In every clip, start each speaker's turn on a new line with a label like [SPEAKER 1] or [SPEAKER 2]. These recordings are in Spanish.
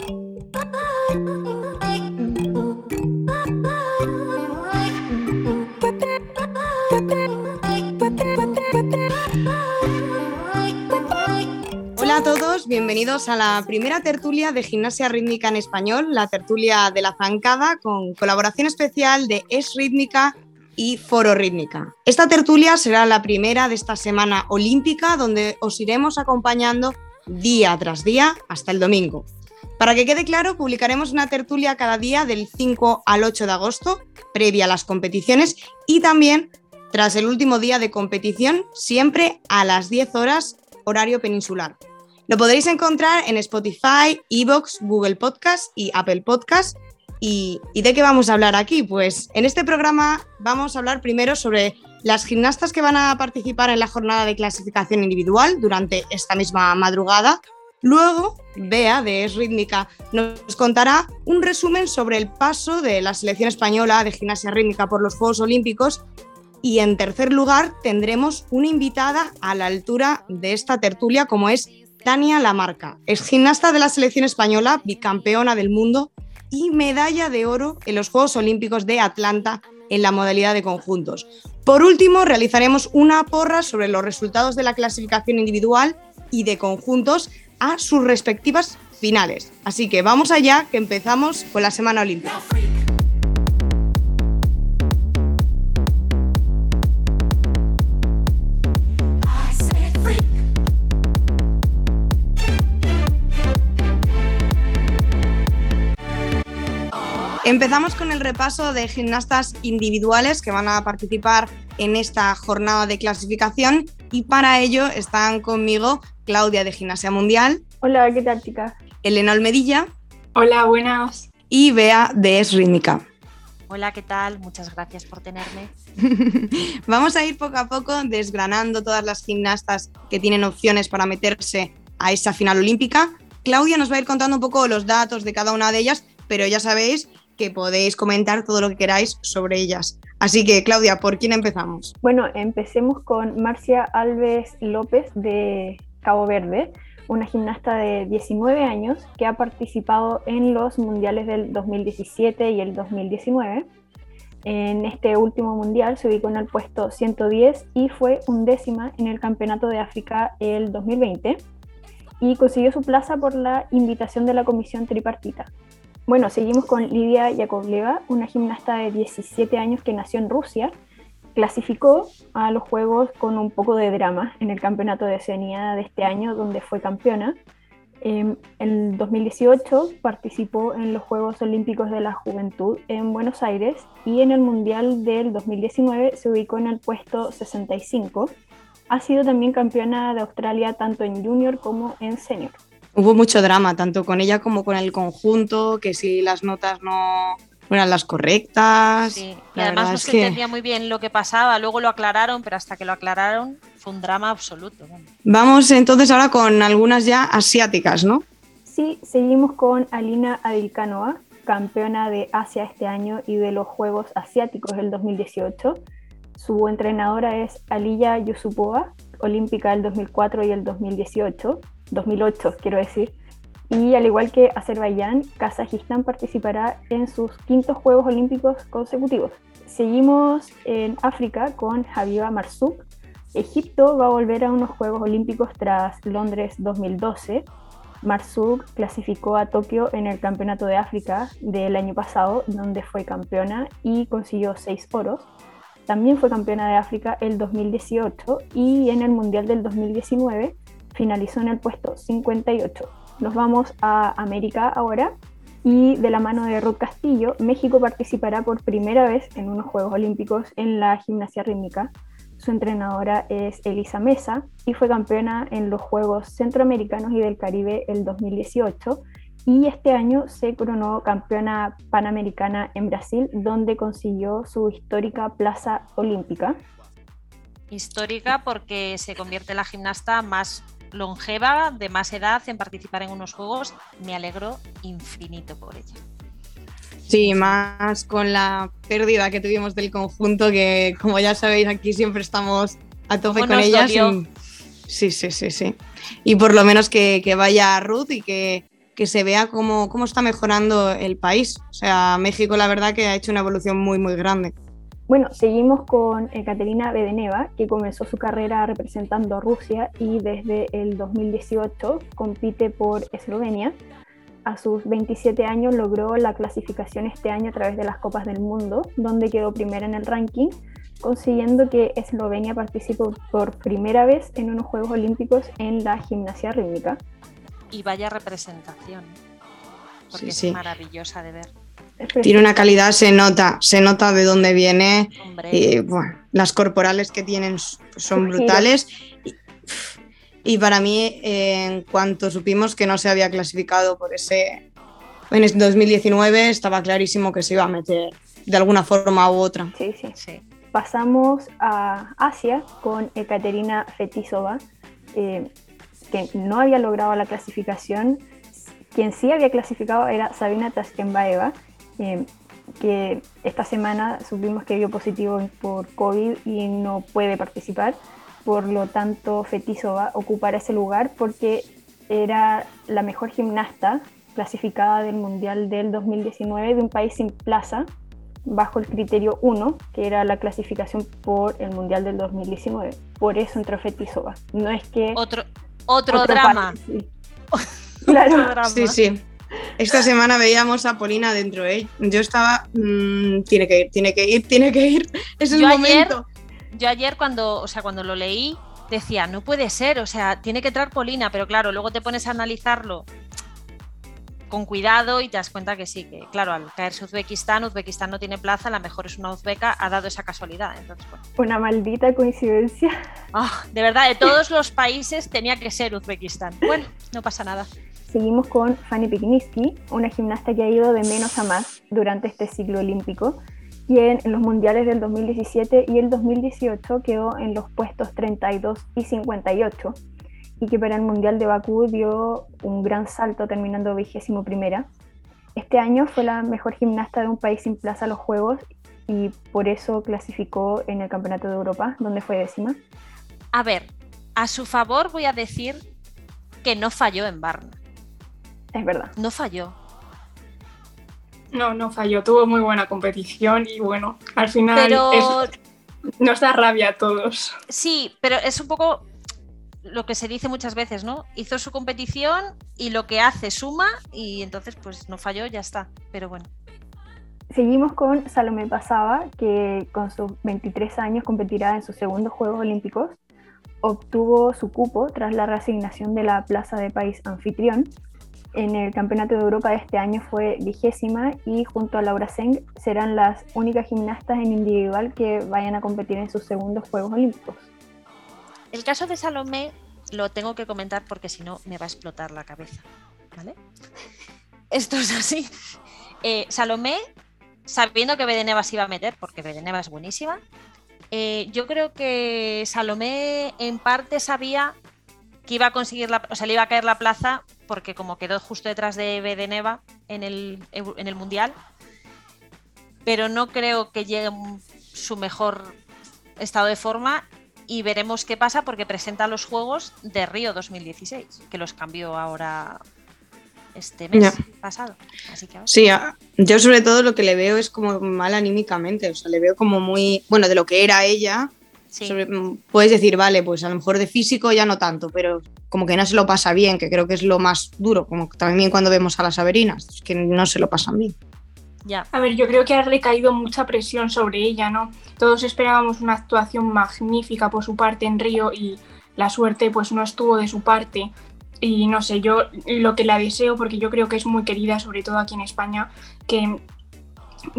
[SPEAKER 1] Hola a todos, bienvenidos a la primera tertulia de gimnasia rítmica en español, la tertulia de la zancada con colaboración especial de Es Rítmica y Foro Rítmica. Esta tertulia será la primera de esta semana olímpica donde os iremos acompañando día tras día hasta el domingo. Para que quede claro, publicaremos una tertulia cada día del 5 al 8 de agosto, previa a las competiciones, y también tras el último día de competición, siempre a las 10 horas, horario peninsular. Lo podréis encontrar en Spotify, Evox, Google Podcast y Apple Podcast. ¿Y, ¿Y de qué vamos a hablar aquí? Pues en este programa vamos a hablar primero sobre las gimnastas que van a participar en la jornada de clasificación individual durante esta misma madrugada. Luego, Bea, de Es Rítmica, nos contará un resumen sobre el paso de la selección española de gimnasia rítmica por los Juegos Olímpicos. Y en tercer lugar, tendremos una invitada a la altura de esta tertulia, como es Tania Lamarca. Es gimnasta de la selección española, bicampeona del mundo y medalla de oro en los Juegos Olímpicos de Atlanta en la modalidad de conjuntos. Por último, realizaremos una porra sobre los resultados de la clasificación individual y de conjuntos a sus respectivas finales. Así que vamos allá, que empezamos con la Semana Olímpica. Empezamos con el repaso de gimnastas individuales que van a participar en esta jornada de clasificación y para ello están conmigo Claudia de Gimnasia Mundial.
[SPEAKER 2] Hola, ¿qué tal chicas?
[SPEAKER 1] Elena Olmedilla.
[SPEAKER 3] Hola, buenas.
[SPEAKER 1] Y Bea de Es Rítmica.
[SPEAKER 4] Hola, ¿qué tal? Muchas gracias por tenerme.
[SPEAKER 1] Vamos a ir poco a poco desgranando todas las gimnastas que tienen opciones para meterse a esa final olímpica. Claudia nos va a ir contando un poco los datos de cada una de ellas, pero ya sabéis que podéis comentar todo lo que queráis sobre ellas. Así que, Claudia, ¿por quién empezamos?
[SPEAKER 2] Bueno, empecemos con Marcia Alves López de Cabo Verde, una gimnasta de 19 años que ha participado en los mundiales del 2017 y el 2019. En este último mundial se ubicó en el puesto 110 y fue undécima en el Campeonato de África el 2020 y consiguió su plaza por la invitación de la Comisión Tripartita. Bueno, seguimos con Lidia Yakovleva, una gimnasta de 17 años que nació en Rusia. Clasificó a los Juegos con un poco de drama en el Campeonato de Oceanía de este año, donde fue campeona. En el 2018 participó en los Juegos Olímpicos de la Juventud en Buenos Aires y en el Mundial del 2019 se ubicó en el puesto 65. Ha sido también campeona de Australia tanto en junior como en senior
[SPEAKER 1] hubo mucho drama, tanto con ella como con el conjunto, que si las notas no eran las correctas.
[SPEAKER 4] Sí, y además no se entendía muy bien lo que pasaba, luego lo aclararon, pero hasta que lo aclararon fue un drama absoluto.
[SPEAKER 1] Vamos entonces ahora con algunas ya asiáticas, ¿no?
[SPEAKER 2] Sí, seguimos con Alina Adilkanova, campeona de Asia este año y de los Juegos Asiáticos del 2018. Su entrenadora es Aliya Yusupova, olímpica del 2004 y el 2018. 2008 quiero decir. Y al igual que Azerbaiyán, Kazajistán participará en sus quintos Juegos Olímpicos consecutivos. Seguimos en África con Habiba Marzouk. Egipto va a volver a unos Juegos Olímpicos tras Londres 2012. Marzouk clasificó a Tokio en el Campeonato de África del año pasado, donde fue campeona y consiguió seis oros. También fue campeona de África el 2018 y en el Mundial del 2019 finalizó en el puesto 58. Nos vamos a América ahora y de la mano de Rod Castillo, México participará por primera vez en unos Juegos Olímpicos en la gimnasia rítmica. Su entrenadora es Elisa Mesa y fue campeona en los Juegos Centroamericanos y del Caribe el 2018 y este año se coronó campeona panamericana en Brasil donde consiguió su histórica plaza olímpica.
[SPEAKER 4] Histórica porque se convierte en la gimnasta más longeva, de más edad, en participar en unos juegos, me alegro infinito por ella.
[SPEAKER 1] Sí, más con la pérdida que tuvimos del conjunto, que como ya sabéis, aquí siempre estamos a tope con ellas. Sí, sí, sí, sí. Y por lo menos que, vaya Ruth y que, que se vea cómo, cómo está mejorando el país. O sea, México la verdad que ha hecho una evolución muy, muy grande.
[SPEAKER 2] Bueno, seguimos con Ekaterina Bedeneva, que comenzó su carrera representando a Rusia y desde el 2018 compite por Eslovenia. A sus 27 años logró la clasificación este año a través de las Copas del Mundo, donde quedó primera en el ranking, consiguiendo que Eslovenia participe por primera vez en unos Juegos Olímpicos en la gimnasia rítmica.
[SPEAKER 4] Y vaya representación, porque es maravillosa de ver.
[SPEAKER 1] Tiene una calidad, se nota, se nota de dónde viene. Y, las corporales que tienen son brutales. Y, para mí, en cuanto supimos que no se había clasificado por ese. En 2019 estaba clarísimo que se iba a meter de alguna forma u otra.
[SPEAKER 2] Sí, sí. sí. Pasamos a Asia con Ekaterina Fetisova, eh, que no había logrado la clasificación. Quien sí había clasificado era Sabina Tashkenbaeva eh, que esta semana supimos que dio positivo por COVID y no puede participar. Por lo tanto, Fetisova ocupará ese lugar porque era la mejor gimnasta clasificada del Mundial del 2019 de un país sin plaza bajo el criterio 1, que era la clasificación por el Mundial del 2019. Por eso entró Fetisova. No es que...
[SPEAKER 4] Otro, otro, drama.
[SPEAKER 1] Claro. Sí, sí. Esta semana veíamos a Polina dentro, ¿eh? Yo estaba, mm, tiene que ir, tiene que ir, tiene que ir, es el momento.
[SPEAKER 4] yo ayer cuando, o sea, cuando lo leí, decía, no puede ser, o sea, tiene que entrar Polina, pero claro, luego te pones a analizarlo con cuidado y te das cuenta que sí, que claro, al caerse Uzbekistán, Uzbekistán no tiene plaza, la mejor es una uzbeca, ha dado esa casualidad. Entonces,
[SPEAKER 2] Una maldita coincidencia.
[SPEAKER 4] Ah, de verdad, de todos los países tenía que ser Uzbekistán. Bueno, no pasa nada.
[SPEAKER 2] Seguimos con Fanny Pikniski, una gimnasta que ha ido de menos a más durante este ciclo olímpico, quien en los mundiales del 2017 y el 2018 quedó en los puestos 32 y 58 y que para el Mundial de Bakú dio un gran salto terminando vigésimo primera. Este año fue la mejor gimnasta de un país sin plaza a los Juegos y por eso clasificó en el Campeonato de Europa, donde fue décima.
[SPEAKER 4] A ver, a su favor voy a decir que no falló en Barna.
[SPEAKER 2] Es verdad.
[SPEAKER 4] No falló.
[SPEAKER 3] No, no falló. Tuvo muy buena competición y bueno, al final nos da rabia a todos.
[SPEAKER 4] Sí, pero es un poco lo que se dice muchas veces, ¿no? Hizo su competición y lo que hace suma y entonces pues no falló, ya está. Pero bueno.
[SPEAKER 2] Seguimos con Salomé Pasaba, que con sus 23 años competirá en sus segundos Juegos Olímpicos. Obtuvo su cupo tras la reasignación de la plaza de país anfitrión en el Campeonato de Europa de este año fue vigésima y junto a Laura Seng serán las únicas gimnastas en individual que vayan a competir en sus segundos Juegos Olímpicos.
[SPEAKER 4] El caso de Salomé lo tengo que comentar porque si no me va a explotar la cabeza. ¿Vale? Esto es así. Eh, Salomé, sabiendo que Bedeneva se iba a meter, porque Bedeneva es buenísima, eh, yo creo que Salomé en parte sabía que iba a conseguir la, o sea, le iba a caer la plaza porque como quedó justo detrás de Bedeneva en el, en el Mundial, pero no creo que llegue su mejor estado de forma y veremos qué pasa porque presenta los Juegos de Río 2016, que los cambió ahora este mes pasado.
[SPEAKER 1] Sí, yo sobre todo lo que le veo es como mal anímicamente, o sea, le veo como muy, bueno, de lo que era ella, Mm, puedes decir, vale, pues a lo mejor de físico ya no tanto, pero como que no se lo pasa bien, que creo que es lo más duro, como también cuando vemos a las Averinas, que no se lo pasan bien.
[SPEAKER 3] Ya. A ver, yo creo que ha recaído mucha presión sobre ella, ¿no? Todos esperábamos una actuación magnífica por su parte en Río y la suerte pues no estuvo de su parte. Y no sé, yo lo que la deseo, porque yo creo que es muy querida, sobre todo aquí en España, que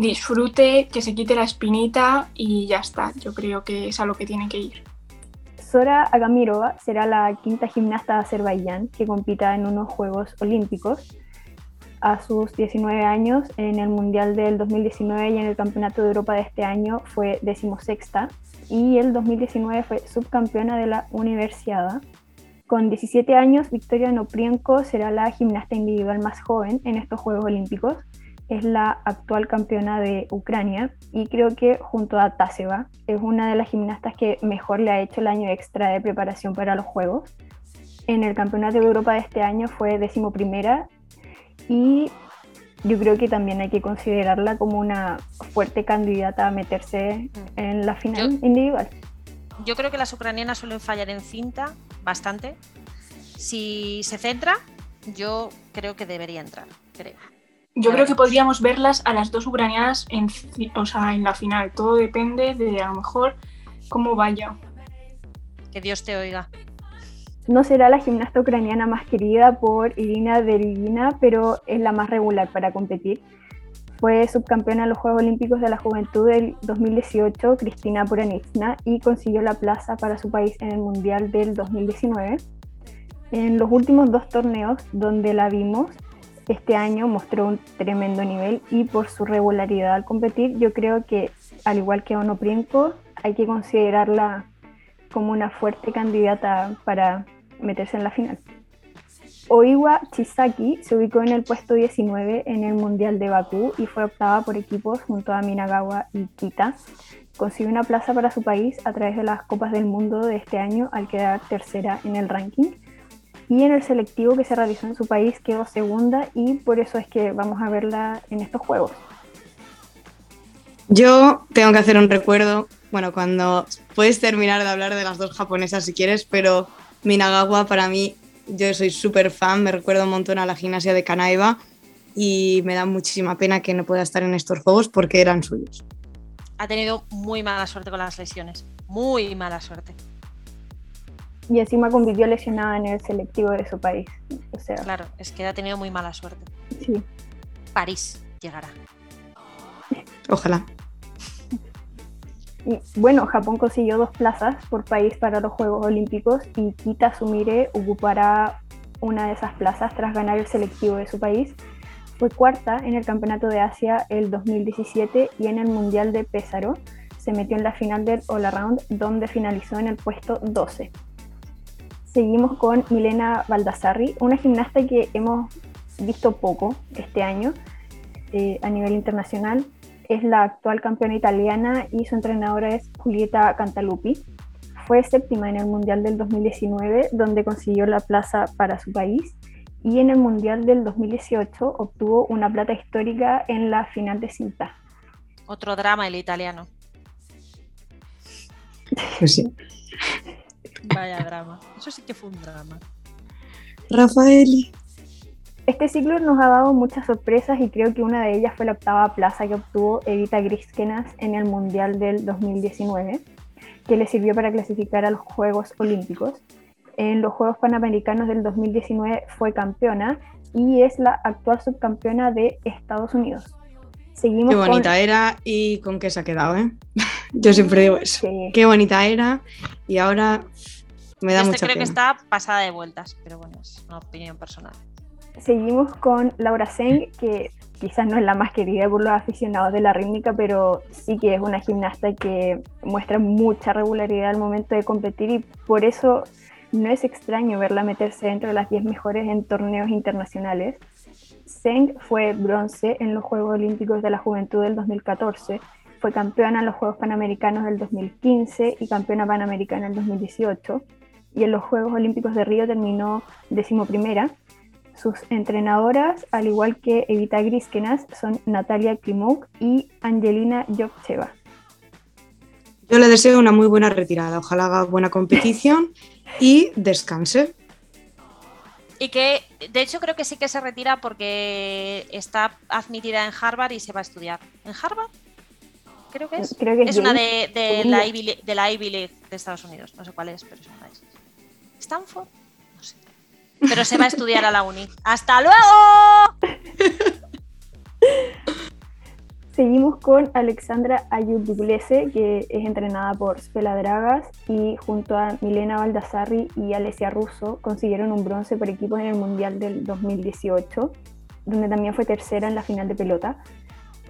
[SPEAKER 3] disfrute, que se quite la espinita y ya está. Yo creo que es a lo que tiene que ir.
[SPEAKER 2] Sora Agamirova será la quinta gimnasta de Azerbaiyán que compita en unos Juegos Olímpicos. A sus 19 años, en el Mundial del 2019 y en el Campeonato de Europa de este año fue decimosexta y el 2019 fue subcampeona de la Universiada. Con 17 años, Victoria Noprienko será la gimnasta individual más joven en estos Juegos Olímpicos es la actual campeona de Ucrania y creo que junto a Taseva es una de las gimnastas que mejor le ha hecho el año extra de preparación para los Juegos. En el Campeonato de Europa de este año fue decimoprimera y yo creo que también hay que considerarla como una fuerte candidata a meterse en la final individual.
[SPEAKER 4] Yo creo que las ucranianas suelen fallar en cinta bastante. Si se centra, yo creo que debería entrar, creo.
[SPEAKER 3] Yo creo que podríamos verlas a las dos ucranianas en, o sea, en la final. Todo depende de a lo mejor cómo vaya.
[SPEAKER 4] Que Dios te oiga.
[SPEAKER 2] No será la gimnasta ucraniana más querida por Irina Derivina, pero es la más regular para competir. Fue subcampeona en los Juegos Olímpicos de la Juventud del 2018, Cristina Puranitsna, y consiguió la plaza para su país en el Mundial del 2019. En los últimos dos torneos donde la vimos, este año mostró un tremendo nivel y por su regularidad al competir, yo creo que al igual que Onoprienko, hay que considerarla como una fuerte candidata para meterse en la final. Oiwa Chisaki se ubicó en el puesto 19 en el Mundial de Bakú y fue optada por equipos junto a Minagawa y Kita. Consiguió una plaza para su país a través de las Copas del Mundo de este año al quedar tercera en el ranking y en el selectivo que se realizó en su país quedó segunda y por eso es que vamos a verla en estos juegos.
[SPEAKER 1] Yo tengo que hacer un recuerdo, bueno, cuando puedes terminar de hablar de las dos japonesas si quieres, pero Minagawa para mí, yo soy súper fan, me recuerdo un montón a la gimnasia de Kanaiba y me da muchísima pena que no pueda estar en estos juegos porque eran suyos.
[SPEAKER 4] Ha tenido muy mala suerte con las lesiones, muy mala suerte
[SPEAKER 2] y encima compitió lesionada en el selectivo de su país. O sea,
[SPEAKER 4] claro, es que ha tenido muy mala suerte.
[SPEAKER 2] Sí.
[SPEAKER 4] París llegará.
[SPEAKER 1] Ojalá.
[SPEAKER 2] Y, bueno, Japón consiguió dos plazas por país para los Juegos Olímpicos y Kita Sumire ocupará una de esas plazas tras ganar el selectivo de su país. Fue cuarta en el Campeonato de Asia el 2017 y en el Mundial de Pésaro se metió en la final del All Around donde finalizó en el puesto 12 seguimos con Milena Baldassarri, una gimnasta que hemos visto poco este año eh, a nivel internacional. Es la actual campeona italiana y su entrenadora es Julieta Cantalupi. Fue séptima en el Mundial del 2019, donde consiguió la plaza para su país. Y en el Mundial del 2018 obtuvo una plata histórica en la final de cinta.
[SPEAKER 4] Otro drama el italiano.
[SPEAKER 1] Pues sí.
[SPEAKER 4] Vaya drama. Eso sí que fue un drama.
[SPEAKER 1] Rafaeli.
[SPEAKER 2] Este ciclo nos ha dado muchas sorpresas y creo que una de ellas fue la octava plaza que obtuvo Evita Griskenas en el Mundial del 2019, que le sirvió para clasificar a los Juegos Olímpicos. En los Juegos Panamericanos del 2019 fue campeona y es la actual subcampeona de Estados Unidos.
[SPEAKER 1] Seguimos qué bonita era y con qué se ha quedado, ¿eh? Yo siempre digo eso. Qué bonita era y ahora me da este
[SPEAKER 4] creo que está pasada de vueltas, pero bueno, es una opinión personal.
[SPEAKER 2] Seguimos con Laura Seng, que quizás no es la más querida por los aficionados de la rítmica, pero sí que es una gimnasta que muestra mucha regularidad al momento de competir y por eso no es extraño verla meterse dentro de las 10 mejores en torneos internacionales. Seng fue bronce en los Juegos Olímpicos de la Juventud del 2014, fue campeona en los Juegos Panamericanos del 2015 y campeona panamericana en el 2018, y en los Juegos Olímpicos de Río terminó decimoprimera. Sus entrenadoras, al igual que Evita Griskenas, son Natalia Klimuk y Angelina Jovcheva.
[SPEAKER 1] Yo le deseo una muy buena retirada, ojalá haga buena competición y descanse.
[SPEAKER 4] Y que, de hecho, creo que sí que se retira porque está admitida en Harvard y se va a estudiar. ¿En Harvard? Creo que es. es, una de, la Ivy, de la Ivy League de Estados Unidos. No sé cuál es, pero es una de esas. ¿Stanford? No sé. Pero se va a estudiar a la uni. ¡Hasta luego!
[SPEAKER 2] Seguimos con Alexandra Ayuduglese, que es entrenada por Spela Dragas y junto a Milena Baldassarri y Alessia Russo consiguieron un bronce por equipos en el Mundial del 2018, donde también fue tercera en la final de pelota.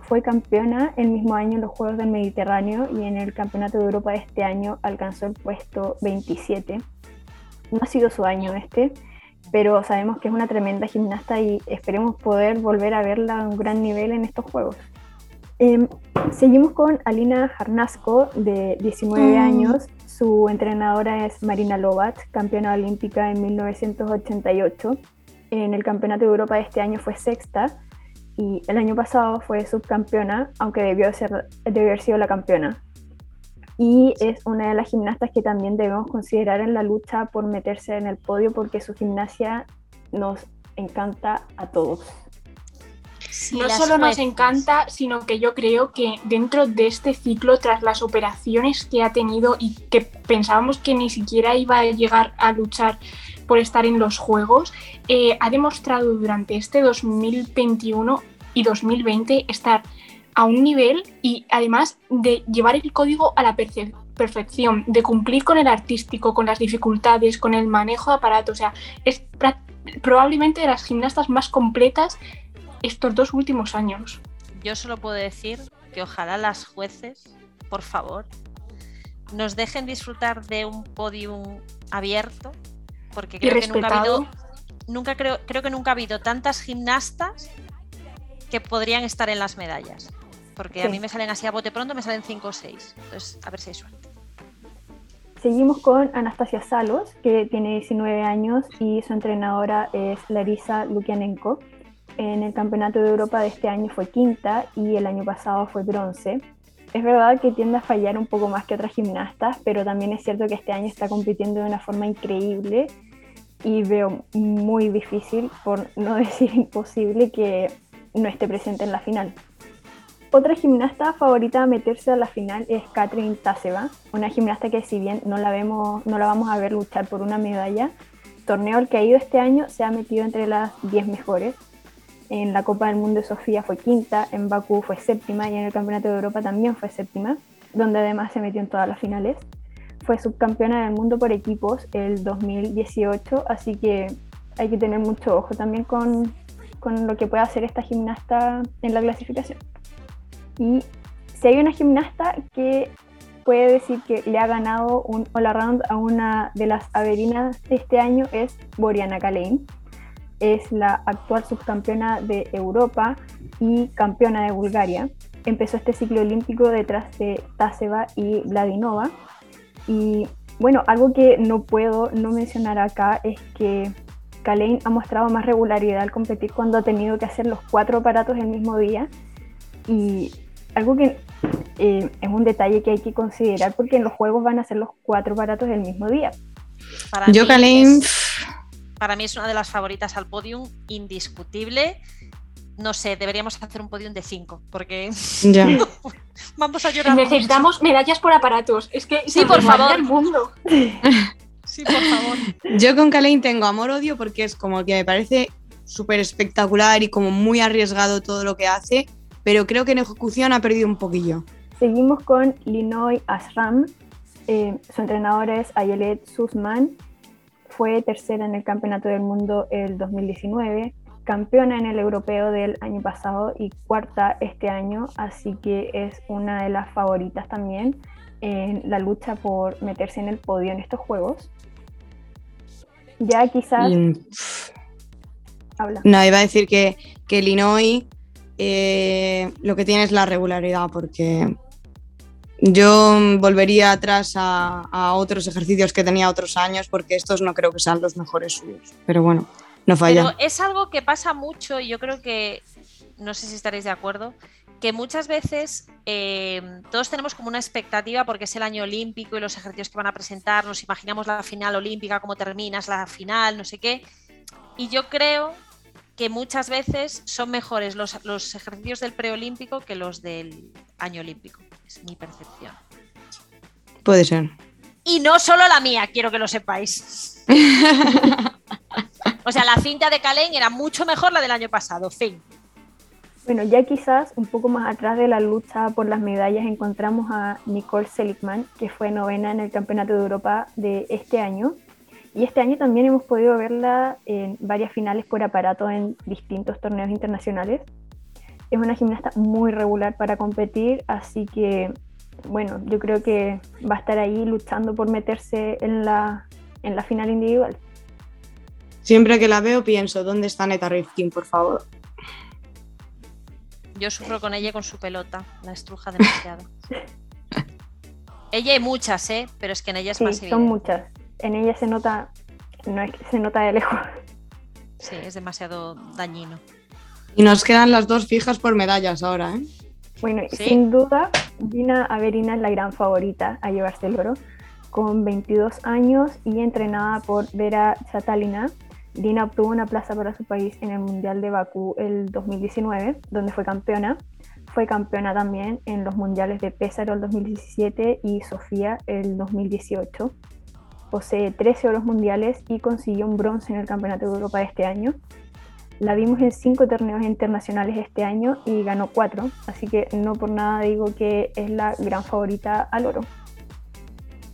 [SPEAKER 2] Fue campeona el mismo año en los Juegos del Mediterráneo y en el Campeonato de Europa de este año alcanzó el puesto 27. No ha sido su año este, pero sabemos que es una tremenda gimnasta y esperemos poder volver a verla a un gran nivel en estos Juegos. Em, seguimos con Alina Jarnasco, de 19 mm. años. Su entrenadora es Marina Lovat, campeona olímpica en 1988. En el Campeonato de Europa de este año fue sexta y el año pasado fue subcampeona, aunque debió, ser, debió haber sido la campeona. Y es una de las gimnastas que también debemos considerar en la lucha por meterse en el podio porque su gimnasia nos encanta a todos
[SPEAKER 3] no solo nos encanta, sino que yo creo que dentro de este ciclo, tras las operaciones que ha tenido y que pensábamos que ni siquiera iba a llegar a luchar por estar en los Juegos, eh, ha demostrado durante este 2021 y 2020 estar a un nivel y además de llevar el código a la perfección, de cumplir con el artístico, con las dificultades, con el manejo de aparatos. O sea, es probablemente de las gimnastas más completas estos dos últimos años.
[SPEAKER 4] Yo solo puedo decir que ojalá las jueces, por favor, nos dejen disfrutar de un podium abierto, porque creo que nunca ha habido, nunca creo, creo que nunca ha habido tantas gimnastas que podrían estar en las medallas. Porque a mí me salen así a bote pronto, me salen 5 o 6. Entonces, a ver si hay suerte.
[SPEAKER 2] Seguimos con Anastasia Salos, que tiene 19 años y su entrenadora es Larisa Lukianenko en el Campeonato de Europa de este año fue quinta y el año pasado fue bronce. Es verdad que tiende a fallar un poco más que otras gimnastas, pero también es cierto que este año está compitiendo de una forma increíble y veo muy difícil, por no decir imposible, que no esté presente en la final. Otra gimnasta favorita a meterse a la final es Katrin Taseva, una gimnasta que si bien no la, vemos, no la vamos a ver luchar por una medalla, torneo al que ha ido este año se ha metido entre las 10 mejores en la Copa del Mundo de Sofía fue quinta, en Bakú fue séptima y en el Campeonato de Europa también fue séptima, donde además se metió en todas las finales. Fue subcampeona del mundo por equipos el 2018, así que hay que tener mucho ojo también con, con lo que puede hacer esta gimnasta en la clasificación. Y si hay una gimnasta que puede decir que le ha ganado un all around a una de las averinas de este año es Boriana Kalein es la actual subcampeona de Europa y campeona de Bulgaria. Empezó este ciclo olímpico detrás de Taseva y Vladinova. Y bueno, algo que no puedo no mencionar acá es que Kalein ha mostrado más regularidad al competir cuando ha tenido que hacer los cuatro aparatos el mismo día. Y algo que eh, es un detalle que hay que considerar porque en los juegos van a ser los cuatro aparatos el mismo día.
[SPEAKER 1] Yo, Kalein
[SPEAKER 4] para mí es una de las favoritas al podium, indiscutible. No sé, deberíamos hacer un podium de 5, porque
[SPEAKER 1] ya.
[SPEAKER 4] vamos a llorar.
[SPEAKER 3] Necesitamos medallas por aparatos. Es que
[SPEAKER 4] sí, por favor.
[SPEAKER 3] El mundo.
[SPEAKER 4] sí, por favor.
[SPEAKER 1] Yo con Kalein tengo amor-odio porque es como que me parece súper espectacular y como muy arriesgado todo lo que hace, pero creo que en ejecución ha perdido un poquillo.
[SPEAKER 2] Seguimos con Linoy Asram. Eh, su entrenadora es Ayelet Sussman fue tercera en el Campeonato del Mundo el 2019, campeona en el europeo del año pasado y cuarta este año, así que es una de las favoritas también en la lucha por meterse en el podio en estos juegos. Ya quizás...
[SPEAKER 1] Habla. No, iba a decir que, que Illinois eh, lo que tiene es la regularidad, porque yo volvería atrás a, otros ejercicios que tenía otros años porque estos no creo que sean los mejores suyos. Pero bueno, no falla.
[SPEAKER 4] es algo que pasa mucho y yo creo que, no sé si estaréis de acuerdo, que muchas veces eh, todos tenemos como una expectativa porque es el año olímpico y los ejercicios que van a presentar, nos imaginamos la final olímpica, cómo terminas la final, no sé qué. Y yo creo que muchas veces son mejores los, los ejercicios del preolímpico que los del año olímpico. Es mi percepción.
[SPEAKER 1] Puede ser.
[SPEAKER 4] Y no solo la mía, quiero que lo sepáis. o sea, la cinta de Calén era mucho mejor la del año pasado, fin.
[SPEAKER 2] Bueno, ya quizás un poco más atrás de la lucha por las medallas encontramos a Nicole Seligman, que fue novena en el Campeonato de Europa de este año. Y este año también hemos podido verla en varias finales por aparato en distintos torneos internacionales es una gimnasta muy regular para competir, así que bueno, yo creo que va a estar ahí luchando por meterse en la, en la final individual.
[SPEAKER 1] Siempre que la veo pienso, ¿dónde está Neta Rifkin, por favor?
[SPEAKER 4] Yo sufro con ella con su pelota, la estruja demasiado. ella hay muchas, ¿eh? Pero es que en ella es más
[SPEAKER 2] Son muchas. En ella se nota, no es que se nota de lejos.
[SPEAKER 4] Sí, es demasiado dañino.
[SPEAKER 1] Y nos quedan las dos fijas por medallas ahora, ¿eh?
[SPEAKER 2] Bueno,
[SPEAKER 4] ¿Sí?
[SPEAKER 2] sin duda, Dina Averina es la gran favorita a llevarse el oro. Con 22 años y entrenada por Vera Chatalina, Dina obtuvo una plaza para su país en el Mundial de Bakú el 2019, donde fue campeona. Fue campeona también en los Mundiales de Pésaro el 2017 y Sofía el 2018. Posee 13 oros mundiales y consiguió un bronce en el Campeonato de Europa de este año. La vimos en cinco torneos internacionales este año y ganó cuatro, así que no por nada digo que es la gran favorita al oro.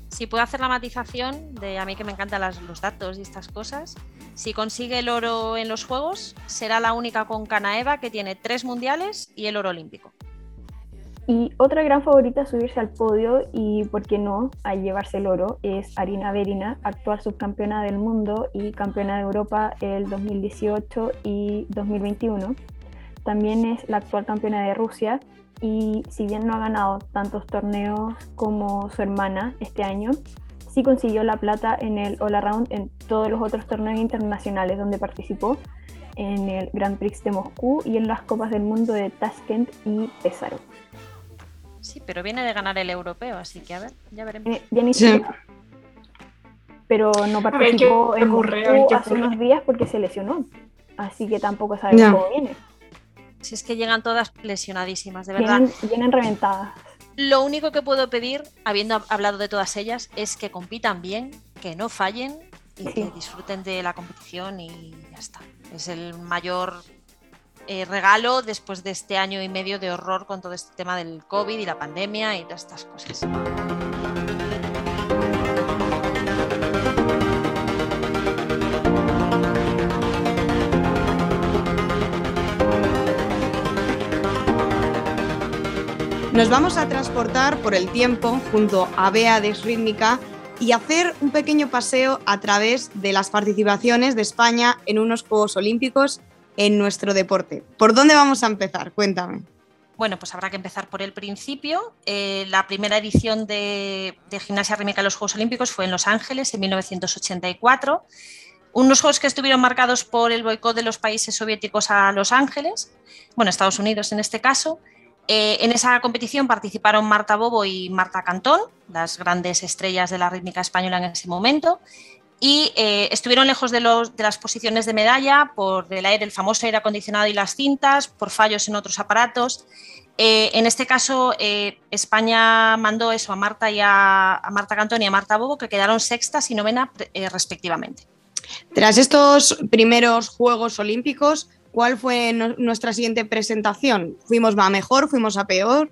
[SPEAKER 4] Si puedo hacer la matización de a mí que me encantan los datos y estas cosas, si consigue el oro en los Juegos, será la única con Canaeva que tiene tres mundiales y el oro olímpico.
[SPEAKER 2] Y otra gran favorita a subirse al podio y, por qué no, a llevarse el oro es Arina Verina, actual subcampeona del mundo y campeona de Europa el 2018 y 2021. También es la actual campeona de Rusia y si bien no ha ganado tantos torneos como su hermana este año, sí consiguió la plata en el All Around en todos los otros torneos internacionales donde participó, en el Grand Prix de Moscú y en las Copas del Mundo de Tashkent y Pesaro.
[SPEAKER 4] Sí, pero viene de ganar el europeo, así que a ver, ya veremos.
[SPEAKER 2] Eh,
[SPEAKER 1] Sí.
[SPEAKER 2] Pero no
[SPEAKER 3] ver
[SPEAKER 2] participó en
[SPEAKER 3] ocurre, ver
[SPEAKER 2] Moscú
[SPEAKER 3] qué
[SPEAKER 2] hace
[SPEAKER 3] ocurre.
[SPEAKER 2] unos días porque se lesionó. Así que tampoco sabemos cómo viene.
[SPEAKER 4] Si es que llegan todas lesionadísimas, de verdad.
[SPEAKER 2] Vienen, vienen reventadas.
[SPEAKER 4] Lo único que puedo pedir, habiendo hablado de todas ellas, es que compitan bien, que no fallen y
[SPEAKER 2] Sí.
[SPEAKER 4] que disfruten de la competición y ya está. Es el mayor eh, regalo después de este año y medio de horror con todo este tema del COVID y la pandemia y todas estas cosas.
[SPEAKER 1] Nos vamos a transportar por el tiempo junto a Bea de Rítmica y hacer un pequeño paseo a través de las participaciones de España en unos Juegos Olímpicos en nuestro deporte. ¿Por dónde vamos a empezar? Cuéntame.
[SPEAKER 4] Bueno, pues habrá que empezar por el principio. Eh, la primera edición de, gimnasia rítmica en los Juegos Olímpicos fue en Los Ángeles en 1984. Unos Juegos que estuvieron marcados por el boicot de los países soviéticos a Los Ángeles, bueno, Estados Unidos en este caso. Eh, en esa competición participaron Marta Bobo y Marta Cantón, las grandes estrellas de la rítmica española en ese momento y eh, estuvieron lejos de, los, de, las posiciones de medalla por el aire, el famoso aire acondicionado y las cintas, por fallos en otros aparatos. Eh, en este caso, eh, España mandó eso a Marta y a, a, Marta Cantón y a Marta Bobo, que quedaron sextas y novena eh, respectivamente.
[SPEAKER 1] Tras estos primeros Juegos Olímpicos, ¿cuál fue no, nuestra siguiente presentación? ¿Fuimos a mejor? ¿Fuimos a peor?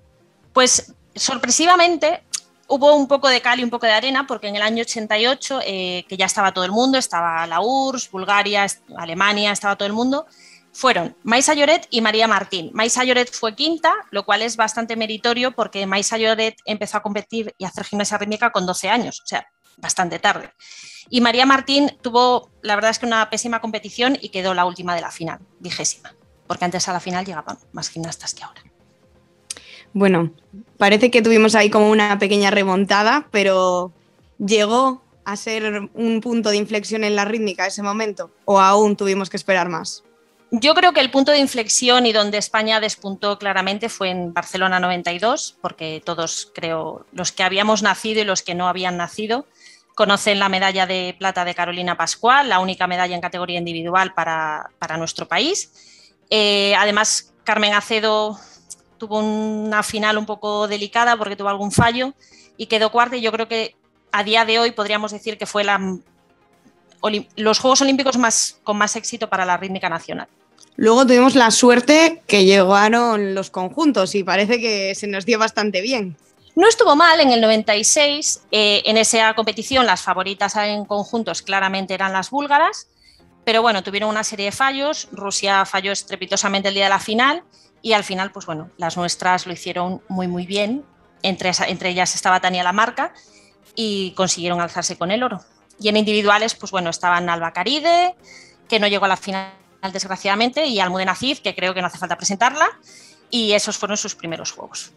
[SPEAKER 4] Pues sorpresivamente hubo un poco de cal y un poco de arena, porque en el año 88, eh, que ya estaba todo el mundo, estaba la URSS, Bulgaria, Alemania, estaba todo el mundo, fueron Maisa Lloret y María Martín. Maisa Lloret fue quinta, lo cual es bastante meritorio porque Maisa Lloret empezó a competir y a hacer gimnasia rítmica con 12 años, o sea, bastante tarde. Y María Martín tuvo, la verdad es que una pésima competición y quedó la última de la final, vigésima, porque antes a la final llegaban más gimnastas que ahora.
[SPEAKER 1] Bueno, parece que tuvimos ahí como una pequeña remontada, pero llegó a ser un punto de inflexión en la rítmica ese momento, o aún tuvimos que esperar más.
[SPEAKER 4] Yo creo que el punto de inflexión y donde España despuntó claramente fue en Barcelona 92, porque todos, creo, los que habíamos nacido y los que no habían nacido, conocen la medalla de plata de Carolina Pascual, la única medalla en categoría individual para, para nuestro país. Eh, además, Carmen Acedo tuvo una final un poco delicada porque tuvo algún fallo y quedó cuarta y yo creo que a día de hoy podríamos decir que fue la, los Juegos Olímpicos más, con más éxito para la rítmica nacional.
[SPEAKER 1] Luego tuvimos la suerte que llegaron los conjuntos y parece que se nos dio bastante bien.
[SPEAKER 4] No estuvo mal en el 96, eh, en esa competición las favoritas en conjuntos claramente eran las búlgaras, pero bueno, tuvieron una serie de fallos, Rusia falló estrepitosamente el día de la final y al final, pues bueno, las nuestras lo hicieron muy muy bien, entre, entre ellas estaba Tania Lamarca y consiguieron alzarse con el oro. Y en individuales, pues bueno, estaban Alba Caride, que no llegó a la final desgraciadamente, y Almudena Cid, que creo que no hace falta presentarla, y esos fueron sus primeros juegos.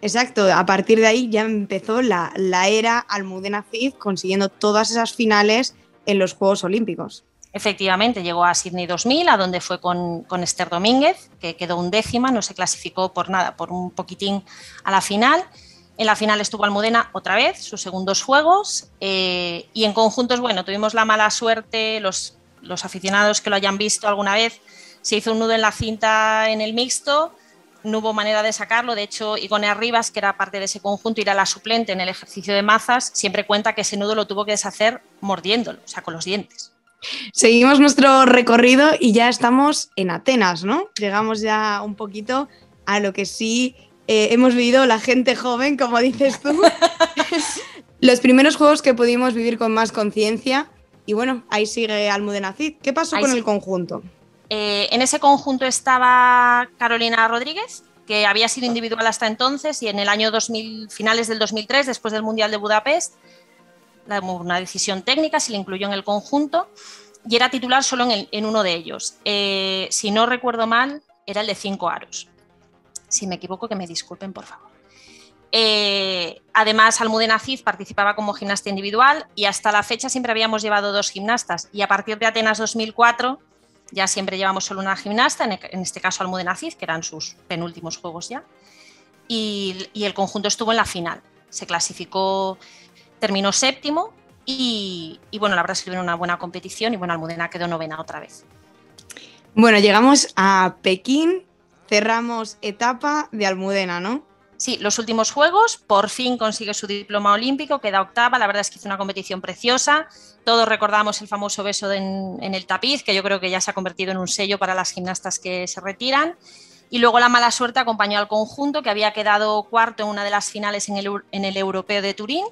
[SPEAKER 1] Exacto, a partir de ahí ya empezó la, la era Almudena Cid consiguiendo todas esas finales en los Juegos Olímpicos.
[SPEAKER 4] Efectivamente, llegó a Sydney 2000, a donde fue con, Esther Domínguez, que quedó un décima, no se clasificó por nada, por un poquitín a la final. En la final estuvo Almudena otra vez, sus segundos juegos, eh, y en conjuntos, bueno, tuvimos la mala suerte, los, los aficionados que lo hayan visto alguna vez, se hizo un nudo en la cinta en el mixto, no hubo manera de sacarlo. De hecho, Igone Arribas, que era parte de ese conjunto y era la suplente en el ejercicio de mazas, siempre cuenta que ese nudo lo tuvo que deshacer mordiéndolo, o sea, con los dientes.
[SPEAKER 1] Seguimos nuestro recorrido y ya estamos en Atenas, ¿no? Llegamos ya un poquito a lo que sí eh, hemos vivido la gente joven, como dices tú. Los primeros juegos que pudimos vivir con más conciencia. Y bueno, ahí sigue Almudena Cid. ¿Qué pasó con el conjunto?
[SPEAKER 4] Eh, en ese conjunto estaba Carolina Rodríguez, que había sido individual hasta entonces y en el año 2000, finales del 2003, después del Mundial de Budapest, una decisión técnica, se le incluyó en el conjunto y era titular solo en, uno de ellos. Eh, si no recuerdo mal, era el de cinco aros. Si me equivoco, que me disculpen, por favor. Eh, además, Almudena Cid participaba como gimnasta individual y hasta la fecha siempre habíamos llevado dos gimnastas. Y a partir de Atenas 2004 ya siempre llevamos solo una gimnasta, en este caso Almudena Cid, que eran sus penúltimos juegos ya. Y, el conjunto estuvo en la final. Se clasificó, terminó séptimo y, bueno, la verdad es que una buena competición y bueno, Almudena quedó novena otra vez.
[SPEAKER 1] Bueno, llegamos a Pekín, cerramos etapa de Almudena, ¿no?
[SPEAKER 4] Sí, los últimos Juegos, por fin consigue su diploma olímpico, queda octava, la verdad es que hizo una competición preciosa, todos recordamos el famoso beso en, el tapiz, que yo creo que ya se ha convertido en un sello para las gimnastas que se retiran, y luego la mala suerte acompañó al conjunto, que había quedado cuarto en una de las finales en el, en el Europeo de Turín,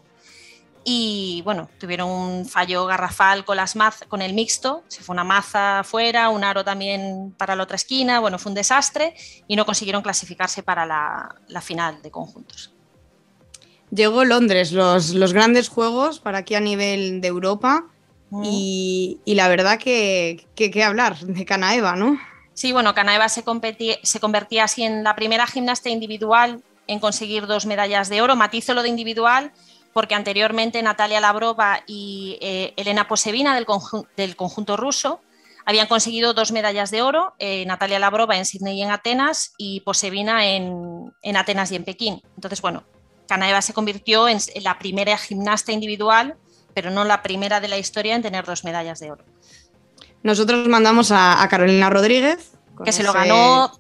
[SPEAKER 4] y bueno, tuvieron un fallo garrafal con, las con el mixto, se fue una maza afuera, un aro también para la otra esquina, bueno, fue un desastre y no consiguieron clasificarse para la, final de conjuntos.
[SPEAKER 1] Llegó Londres, los, los, grandes juegos para aquí a nivel de Europa mm. y, la verdad que, que, hablar de Canaeva, ¿no?
[SPEAKER 4] Sí, bueno, Canaeva se, se convertía así en la primera gimnasta individual en conseguir dos medallas de oro, matizo lo de individual porque anteriormente Natalia Labrova y eh, Elena Posevina del, del, conjunto ruso habían conseguido dos medallas de oro, eh, Natalia Labrova en Sydney y en Atenas y Posevina en, Atenas y en Pekín. Entonces, bueno, Kanaeva se convirtió en, la primera gimnasta individual, pero no la primera de la historia en tener dos medallas de oro.
[SPEAKER 1] Nosotros mandamos a, Carolina Rodríguez.
[SPEAKER 4] Que se lo ganó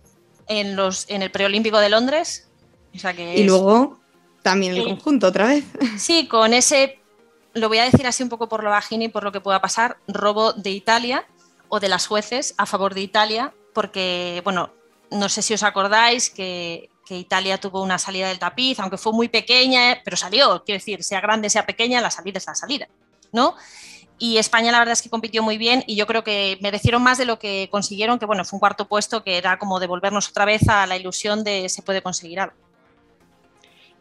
[SPEAKER 4] en, los, en el preolímpico de Londres.
[SPEAKER 1] y luego también el conjunto otra vez.
[SPEAKER 4] Sí, con ese, lo voy a decir así un poco por lo bajini y por lo que pueda pasar, robo de Italia o de las jueces a favor de Italia, porque, bueno, no sé si os acordáis que, Italia tuvo una salida del tapiz, aunque fue muy pequeña, pero salió, quiero decir, sea grande, sea pequeña, la salida es la salida, ¿no? Y España la verdad es que compitió muy bien y yo creo que merecieron más de lo que consiguieron, que bueno, fue un cuarto puesto que era como devolvernos otra vez a la ilusión de se puede conseguir algo.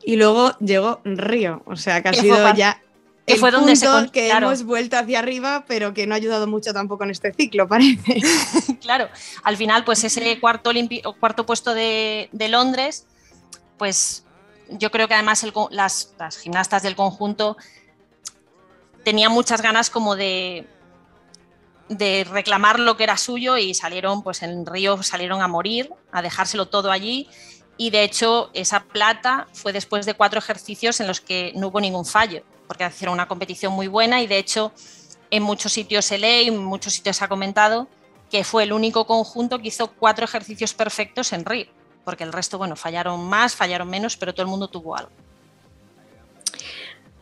[SPEAKER 1] Y luego llegó Río, o sea que ha sido ya
[SPEAKER 4] que fue donde se
[SPEAKER 1] que hemos vuelto hacia arriba, pero que no ha ayudado mucho tampoco en este ciclo, parece.
[SPEAKER 4] claro, al final, pues ese cuarto, cuarto puesto de, Londres, pues yo creo que además las, gimnastas del conjunto tenían muchas ganas como de, de reclamar lo que era suyo y salieron, pues en Río salieron a morir, a dejárselo todo allí y de hecho esa plata fue después de cuatro ejercicios en los que no hubo ningún fallo, porque hicieron una competición muy buena y de hecho en muchos sitios se lee en muchos sitios se ha comentado que fue el único conjunto que hizo cuatro ejercicios perfectos en RIR, porque el resto, bueno, fallaron más, fallaron menos, pero todo el mundo tuvo algo.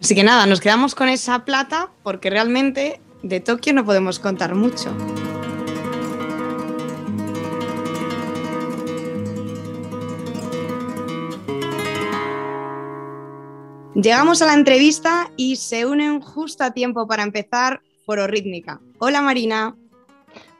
[SPEAKER 1] Así que nada, nos quedamos con esa plata porque realmente de Tokio no podemos contar mucho. Llegamos a la entrevista y se unen justo a tiempo para empezar Foro Rítmica. Hola Marina.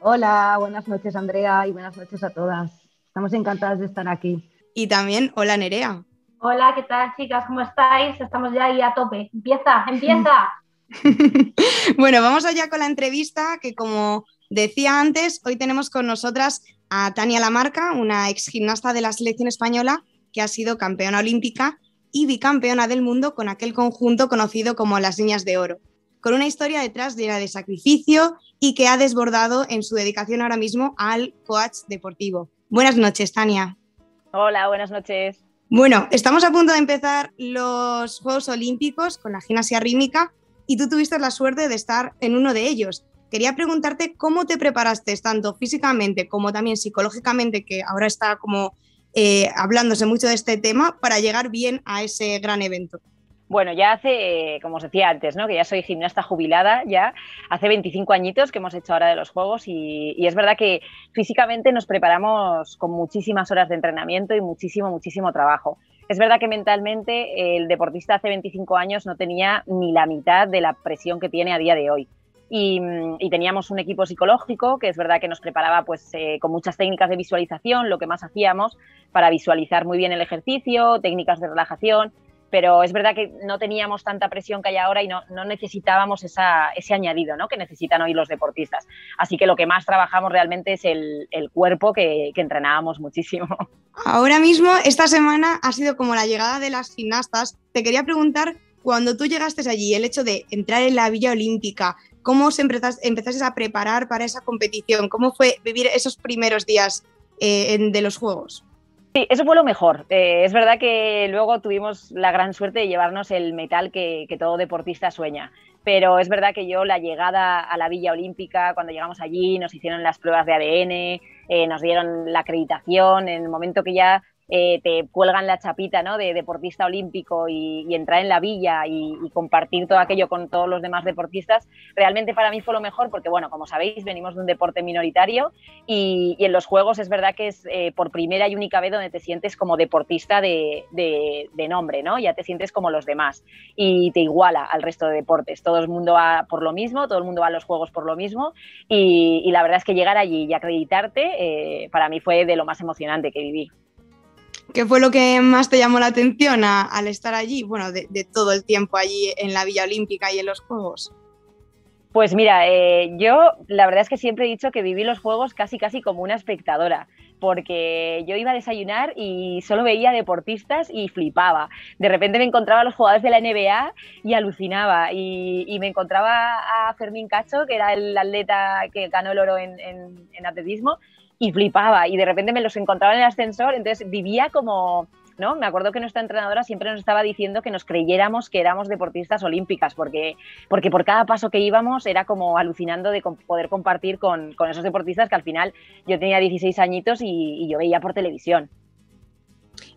[SPEAKER 5] Hola, buenas noches Andrea y buenas noches a todas. Estamos encantadas de estar aquí.
[SPEAKER 1] Y también hola Nerea.
[SPEAKER 6] Hola, ¿qué tal chicas? ¿Cómo estáis? Estamos ya ahí a tope. Empieza, empieza.
[SPEAKER 1] bueno, vamos allá con la entrevista que como decía antes, hoy tenemos con nosotras a Tania Lamarca, una ex gimnasta de la selección española que ha sido campeona olímpica y bicampeona del mundo con aquel conjunto conocido como las Niñas de Oro. con una historia detrás llena de sacrificio y que ha desbordado en su dedicación ahora mismo al coach deportivo. Buenas noches, Tania.
[SPEAKER 7] Hola, buenas noches.
[SPEAKER 1] Bueno, estamos a punto de empezar los Juegos Olímpicos con la gimnasia rítmica y tú tuviste la suerte de estar en uno de ellos. Quería preguntarte cómo te preparaste, tanto físicamente como también psicológicamente, que ahora está como eh, hablándose mucho de este tema, para llegar bien a ese gran evento.
[SPEAKER 7] Bueno, ya hace, como os decía antes, ¿no? que ya soy gimnasta jubilada, ya hace 25 añitos que hemos hecho ahora de los Juegos y, y, es verdad que físicamente nos preparamos con muchísimas horas de entrenamiento y muchísimo, muchísimo trabajo. Es verdad que mentalmente el deportista hace 25 años no tenía ni la mitad de la presión que tiene a día de hoy. Y, y, teníamos un equipo psicológico que es verdad que nos preparaba pues eh, con muchas técnicas de visualización, lo que más hacíamos para visualizar muy bien el ejercicio, técnicas de relajación pero es verdad que no teníamos tanta presión que hay ahora y no, no necesitábamos ese añadido ¿no? que necesitan hoy los deportistas. Así que lo que más trabajamos realmente es el, el cuerpo que, que, entrenábamos muchísimo.
[SPEAKER 1] Ahora mismo, esta semana ha sido como la llegada de las gimnastas. Te quería preguntar, cuando tú llegaste allí, el hecho de entrar en la Villa Olímpica, ¿cómo os empezaste a preparar para esa competición? ¿Cómo fue vivir esos primeros días eh, de los Juegos?
[SPEAKER 7] Sí, eso fue lo mejor. Eh, es verdad que luego tuvimos la gran suerte de llevarnos el metal que, que, todo deportista sueña. Pero es verdad que yo la llegada a la Villa Olímpica, cuando llegamos allí, nos hicieron las pruebas de ADN, eh, nos dieron la acreditación, en el momento que ya eh, te cuelgan la chapita ¿no? de deportista olímpico y, entrar en la villa y, compartir todo aquello con todos los demás deportistas, realmente para mí fue lo mejor porque, bueno, como sabéis, venimos de un deporte minoritario y, en los Juegos es verdad que es eh, por primera y única vez donde te sientes como deportista de, nombre, ¿no? Ya te sientes como los demás y te iguala al resto de deportes. Todo el mundo va por lo mismo, todo el mundo va a los Juegos por lo mismo y, y la verdad es que llegar allí y acreditarte eh, para mí fue de lo más emocionante que viví.
[SPEAKER 1] ¿Qué fue lo que más te llamó la atención al estar allí? Bueno, de, todo el tiempo allí en la Villa Olímpica y en los Juegos.
[SPEAKER 7] Pues mira, eh, yo la verdad es que siempre he dicho que viví los Juegos casi casi como una espectadora, porque yo iba a desayunar y solo veía deportistas y flipaba. De repente me encontraba a los jugadores de la NBA y alucinaba. Y, me encontraba a Fermín Cacho, que era el atleta que ganó el oro en atletismo, y flipaba y de repente me los encontraba en el ascensor, entonces vivía como, ¿no? Me acuerdo que nuestra entrenadora siempre nos estaba diciendo que nos creyéramos que éramos deportistas olímpicas, porque, porque por cada paso que íbamos era como alucinando de poder compartir con, con esos deportistas que al final yo tenía 16 añitos y, y yo veía por televisión.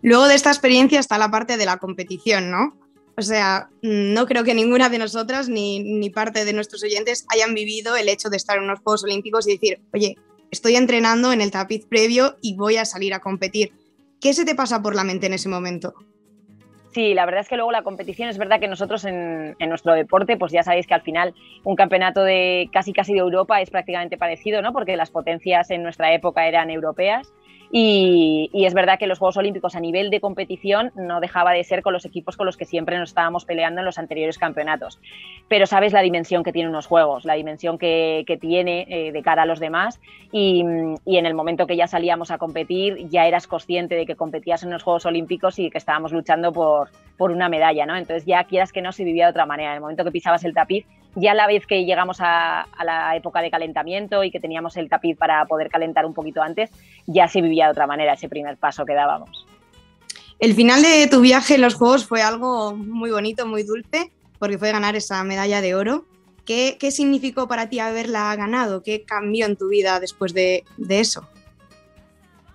[SPEAKER 1] Luego de esta experiencia está la parte de la competición, ¿no? O sea, no creo que ninguna de nosotras ni, ni, parte de nuestros oyentes hayan vivido el hecho de estar en unos Juegos Olímpicos y decir, oye, estoy entrenando en el tapiz previo y voy a salir a competir. ¿Qué se te pasa por la mente en ese momento?
[SPEAKER 7] Sí, la verdad es que luego la competición es verdad que nosotros en, nuestro deporte, pues ya sabéis que al final un campeonato de casi casi de Europa es prácticamente parecido, ¿no? Porque las potencias en nuestra época eran europeas y, es verdad que los Juegos Olímpicos a nivel de competición no dejaba de ser con los equipos con los que siempre nos estábamos peleando en los anteriores campeonatos. Pero sabes la dimensión que tienen unos Juegos, la dimensión que, que tiene eh, de cara a los demás y, y, en el momento que ya salíamos a competir ya eras consciente de que competías en los Juegos Olímpicos y que estábamos luchando por, por una medalla, ¿no? Entonces ya quieras que no se vivía de otra manera. En el momento que pisabas el tapiz, ya la vez que llegamos a, la época de calentamiento y que teníamos el tapiz para poder calentar un poquito antes, ya se vivía de otra manera ese primer paso que dábamos.
[SPEAKER 1] El final de tu viaje en los Juegos fue algo muy bonito, muy dulce, porque fue ganar esa medalla de oro. ¿Qué, qué significó para ti haberla ganado? ¿Qué cambió en tu vida después de, de eso?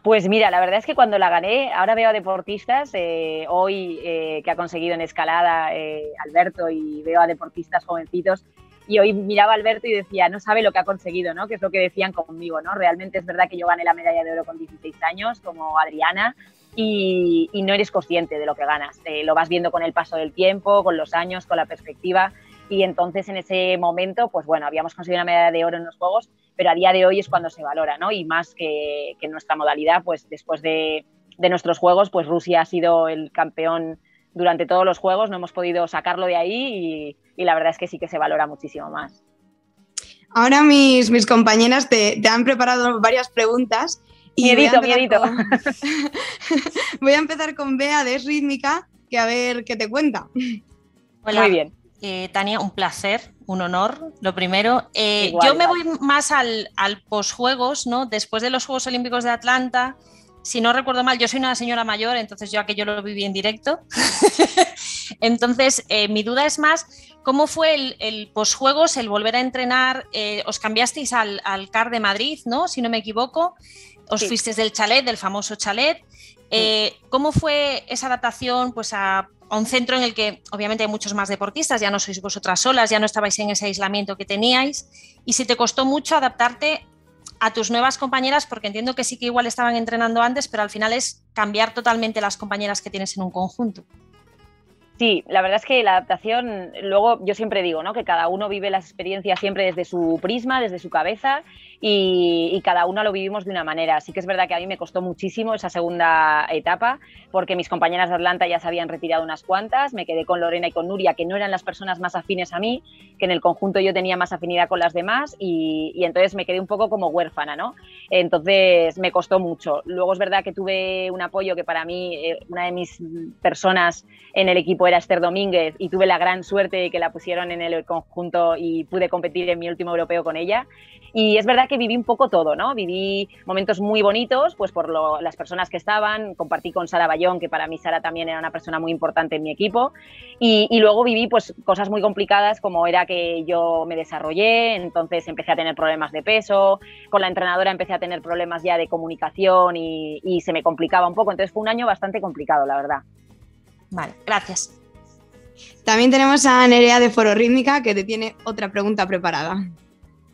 [SPEAKER 7] Pues mira, la verdad es que cuando la gané, ahora veo a deportistas, eh, hoy eh, que ha conseguido en escalada eh, Alberto y veo a deportistas jovencitos y hoy miraba a Alberto y decía, no sabe lo que ha conseguido, ¿no? Que es lo que decían conmigo, ¿no? Realmente es verdad que yo gané la medalla de oro con 16 años, como Adriana, y, no eres consciente de lo que ganas. Lo vas viendo con el paso del tiempo, con los años, con la perspectiva, y entonces en ese momento, pues bueno, habíamos conseguido una medalla de oro en los Juegos, pero a día de hoy es cuando se valora, ¿no? Y más que, que en nuestra modalidad, pues después de, de nuestros Juegos, pues Rusia ha sido el campeón durante todos los juegos, no hemos podido sacarlo de ahí y, y, la verdad es que sí que se valora muchísimo más.
[SPEAKER 1] Ahora mis, mis compañeras te, te han preparado varias preguntas.
[SPEAKER 7] Y miedito, voy miedito. Con...
[SPEAKER 1] voy a empezar con Bea de Rítmica, que a ver qué te cuenta.
[SPEAKER 4] Hola. Muy bien. Eh, Tania, un placer un honor, lo primero. Eh, yo me voy más al, al posjuegos, ¿no? Después de los Juegos Olímpicos de Atlanta, si no recuerdo mal, yo soy una señora mayor, entonces yo aquello lo viví en directo. entonces, eh, mi duda es más, ¿cómo fue el, el posjuegos, el volver a entrenar? Os cambiasteis al, al, CAR de Madrid, ¿no? Si no me equivoco. Os fuisteis del chalet, del famoso chalet. ¿Cómo fue esa adaptación pues, a a un centro en el que obviamente hay muchos más deportistas, ya no sois vosotras solas, ya no estabais en ese aislamiento que teníais, y si te costó mucho adaptarte a tus nuevas compañeras, porque entiendo que sí que igual estaban entrenando antes, pero al final es cambiar totalmente las compañeras que tienes en un conjunto.
[SPEAKER 7] Sí, la verdad es que la adaptación, luego yo siempre digo, ¿no? Que cada uno vive las experiencias siempre desde su prisma, desde su cabeza y, cada uno lo vivimos de una manera. Así que es verdad que a mí me costó muchísimo esa segunda etapa porque mis compañeras de Atlanta ya se habían retirado unas cuantas, me quedé con Lorena y con Nuria, que no eran las personas más afines a mí, que en el conjunto yo tenía más afinidad con las demás y, entonces me quedé un poco como huérfana, ¿no? Entonces me costó mucho. Luego es verdad que tuve un apoyo que para mí, eh, una de mis personas en el equipo era Esther Domínguez y tuve la gran suerte de que la pusieron en el conjunto y pude competir en mi último europeo con ella. Y es verdad que viví un poco todo, ¿no? Viví momentos muy bonitos, pues por las personas que estaban, compartí con Sara Bayón, que para mí Sara también era una persona muy importante en mi equipo, y, luego viví pues cosas muy complicadas como era que yo me desarrollé, entonces empecé a tener problemas de peso, con la entrenadora empecé a tener problemas ya de comunicación y, y se me complicaba un poco, entonces fue un año bastante complicado, la verdad.
[SPEAKER 4] Vale, gracias.
[SPEAKER 1] También tenemos a Nerea de Foro Rítmica que te tiene otra pregunta preparada.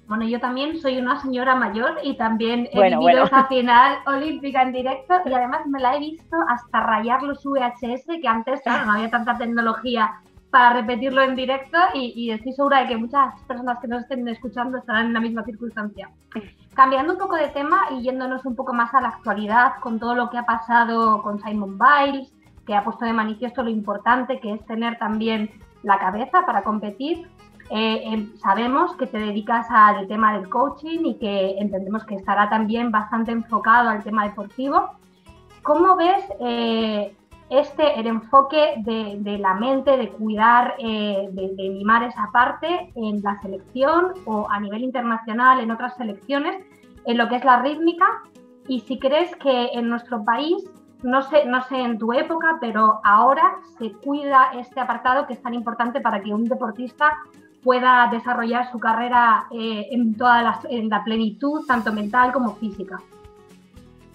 [SPEAKER 6] Bueno, yo también soy una señora mayor y también he vivido esa final olímpica en directo y además me la he visto hasta rayar los VHS, que antes, claro, no había tanta tecnología para repetirlo en directo y, estoy segura de que muchas personas que nos estén escuchando estarán en la misma circunstancia. Cambiando un poco de tema y yéndonos un poco más a la actualidad con todo lo que ha pasado con Simon Biles, que ha puesto de manifiesto lo importante que es tener también la cabeza para competir. Eh, em, sabemos que te dedicas al tema del coaching y que entendemos que estará también bastante enfocado al tema deportivo. ¿Cómo ves eh, este, el enfoque de, la mente, de cuidar, eh, de, de, mimar esa parte en la selección o a nivel internacional en otras selecciones, en lo que es la rítmica? Y si crees que en nuestro país, no sé, no sé en tu época, pero ahora se cuida este apartado que es tan importante para que un deportista pueda desarrollar su carrera eh, en toda la, en la plenitud, tanto mental como física.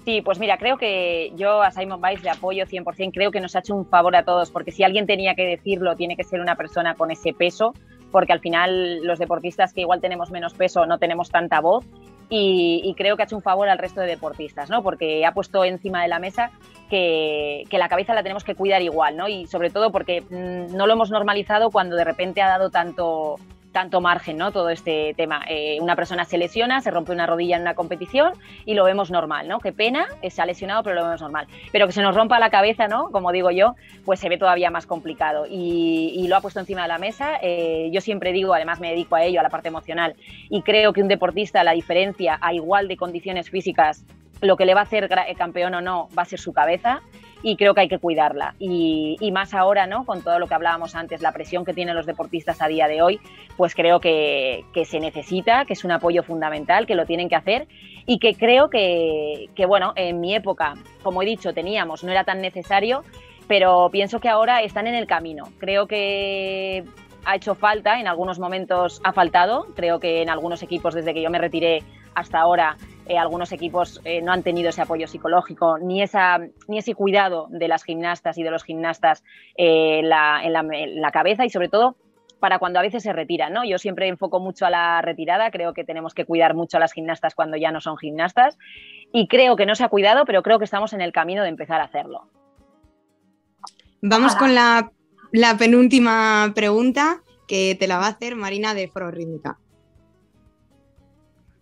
[SPEAKER 7] Sí, pues mira, creo que yo a Simon Biles le apoyo 100%, creo que nos ha hecho un favor a todos, porque si alguien tenía que decirlo, tiene que ser una persona con ese peso, porque al final los deportistas que igual tenemos menos peso no tenemos tanta voz y, creo que ha hecho un favor al resto de deportistas, ¿no? Porque ha puesto encima de la mesa que, que, la cabeza la tenemos que cuidar igual, ¿no? Y sobre todo porque mm, no lo hemos normalizado cuando de repente ha dado tanto, tanto margen, ¿no? Todo este tema. Eh, una persona se lesiona, se rompe una rodilla en una competición y lo vemos normal, ¿no? Qué pena, se ha lesionado, pero lo vemos normal. Pero que se nos rompa la cabeza, ¿no? Como digo yo, pues se ve todavía más complicado. Y, lo ha puesto encima de la mesa. Eh, yo siempre digo, además me dedico a ello, a la parte emocional, y creo que un deportista, la diferencia a igual de condiciones físicas, lo que le va a hacer campeón o no va a ser su cabeza y creo que hay que cuidarla. Y, más ahora, ¿no? Con todo lo que hablábamos antes, la presión que tienen los deportistas a día de hoy, pues creo que, se necesita, que es un apoyo fundamental, que lo tienen que hacer y que creo que, que, bueno, en mi época, como he dicho, teníamos, no era tan necesario, pero pienso que ahora están en el camino. Creo que ha hecho falta, en algunos momentos ha faltado, creo que en algunos equipos desde que yo me retiré hasta ahora eh, algunos equipos eh, no han tenido ese apoyo psicológico ni, esa, ni ese cuidado de las gimnastas y de los gimnastas eh, en, la, cabeza y sobre todo para cuando a veces se retiran. ¿no? Yo siempre enfoco mucho a la retirada, creo que tenemos que cuidar mucho a las gimnastas cuando ya no son gimnastas y creo que no se ha cuidado, pero creo que estamos en el camino de empezar a hacerlo.
[SPEAKER 1] Vamos con la, penúltima pregunta que te la va a hacer Marina de Foro Rítmica.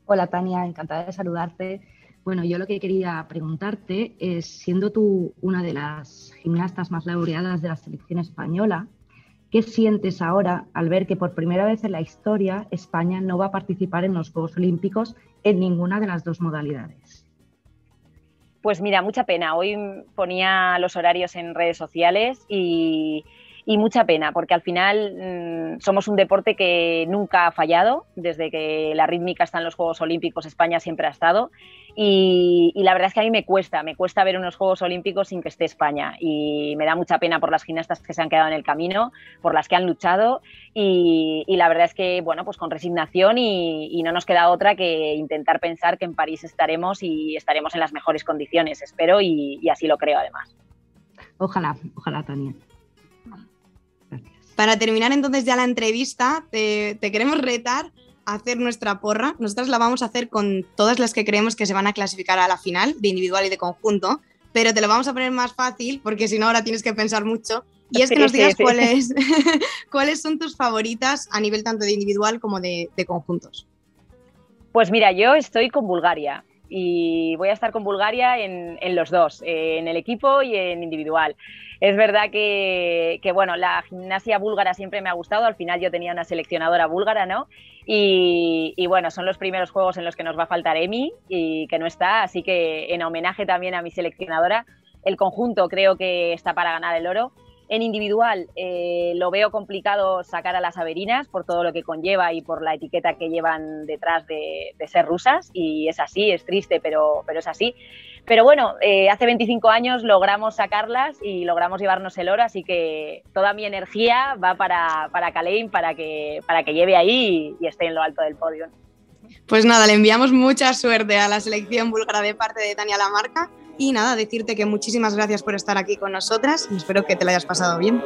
[SPEAKER 5] Hola Tania, encantada de saludarte. Bueno, yo lo que quería preguntarte es, siendo tú una de las gimnastas más laureadas de la selección española, ¿qué sientes ahora al ver que por primera vez en la historia España no va a participar en los Juegos Olímpicos en ninguna de las dos modalidades?
[SPEAKER 7] Pues mira, mucha pena. Hoy ponía los horarios en redes sociales y, y mucha pena, porque al final mm, somos un deporte que nunca ha fallado, desde que la rítmica está en los Juegos Olímpicos, España siempre ha estado, y, la verdad es que a mí me cuesta, me cuesta ver unos Juegos Olímpicos sin que esté España, y me da mucha pena por las gimnastas que se han quedado en el camino, por las que han luchado, y, la verdad es que, bueno, pues con resignación y, no nos queda otra que intentar pensar que en París estaremos y estaremos en las mejores condiciones, espero, y, y así lo creo además.
[SPEAKER 5] Ojalá, ojalá, Tania.
[SPEAKER 1] Para terminar entonces ya la entrevista, te, queremos retar a hacer nuestra porra. Nosotras la vamos a hacer con todas las que creemos que se van a clasificar a la final, de individual y de conjunto, pero te lo vamos a poner más fácil porque si no ahora tienes que pensar mucho. Y es que nos digas Cuáles, cuáles son tus favoritas a nivel tanto de individual como de, conjuntos.
[SPEAKER 7] Pues mira, yo estoy con Bulgaria y voy a estar con Bulgaria en, en, los dos, en el equipo y en individual. Es verdad que, bueno, la gimnasia búlgara siempre me ha gustado, al final yo tenía una seleccionadora búlgara, ¿no? Y, bueno, son los primeros juegos en los que nos va a faltar Emi y que no está, así que en homenaje también a mi seleccionadora, el conjunto creo que está para ganar el oro. En individual eh, lo veo complicado sacar a las averinas por todo lo que conlleva y por la etiqueta que llevan detrás de, ser rusas y es así, es triste, pero, pero es así. Pero bueno, eh, hace 25 años logramos sacarlas y logramos llevarnos el oro, así que toda mi energía va para, para para que, para que lleve ahí y, esté en lo alto del podio.
[SPEAKER 1] Pues nada, le enviamos mucha suerte a la selección búlgara de parte de Tania Lamarca y nada, decirte que muchísimas gracias por estar aquí con nosotras y espero que te lo hayas pasado bien.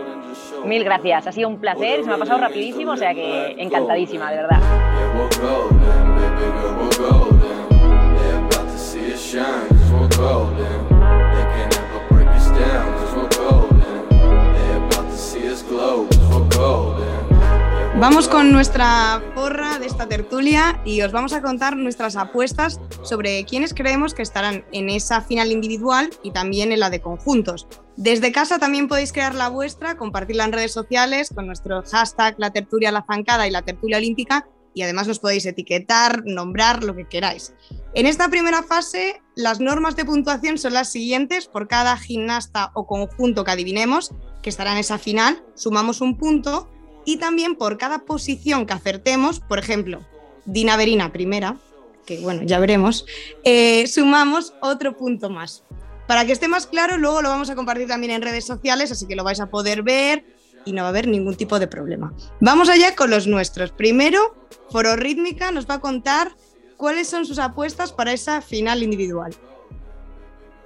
[SPEAKER 7] Mil gracias, ha sido un placer, se me ha pasado rapidísimo, o sea que encantadísima, de verdad.
[SPEAKER 1] Vamos con nuestra porra de esta tertulia y os vamos a contar nuestras apuestas sobre quiénes creemos que estarán en esa final individual y también en la de conjuntos. Desde casa también podéis crear la vuestra, compartirla en redes sociales con nuestro hashtag la tertulia la zancada y la tertulia olímpica y además nos podéis etiquetar, nombrar, lo que queráis. En esta primera fase, las normas de puntuación son las siguientes. Por cada gimnasta o conjunto que adivinemos, que estará en esa final, sumamos un punto. Y también por cada posición que acertemos, por ejemplo, Dina Verina primera, que bueno, ya veremos, eh, sumamos otro punto más. Para que esté más claro, luego lo vamos a compartir también en redes sociales, así que lo vais a poder ver y no va a haber ningún tipo de problema. Vamos allá con los nuestros. Primero, Foro Rítmica nos va a contar cuáles son sus apuestas para esa final individual.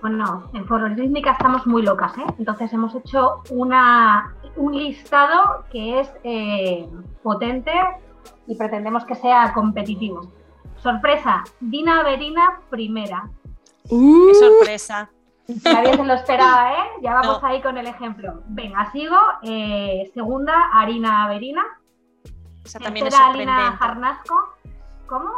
[SPEAKER 6] Bueno, en Foro Rítmica estamos muy locas, ¿eh? Entonces hemos hecho una, un listado que es eh, potente y pretendemos que sea competitivo. Sorpresa, Dina Verina primera.
[SPEAKER 4] ¡Uh! ¡Qué sorpresa!
[SPEAKER 6] Nadie se lo esperaba, ¿eh? Ya vamos ahí con el ejemplo. Venga, sigo. Eh, segunda, Harina Averina.
[SPEAKER 4] Esa también es sorprendente.
[SPEAKER 6] Alina Jarnasco. ¿Cómo?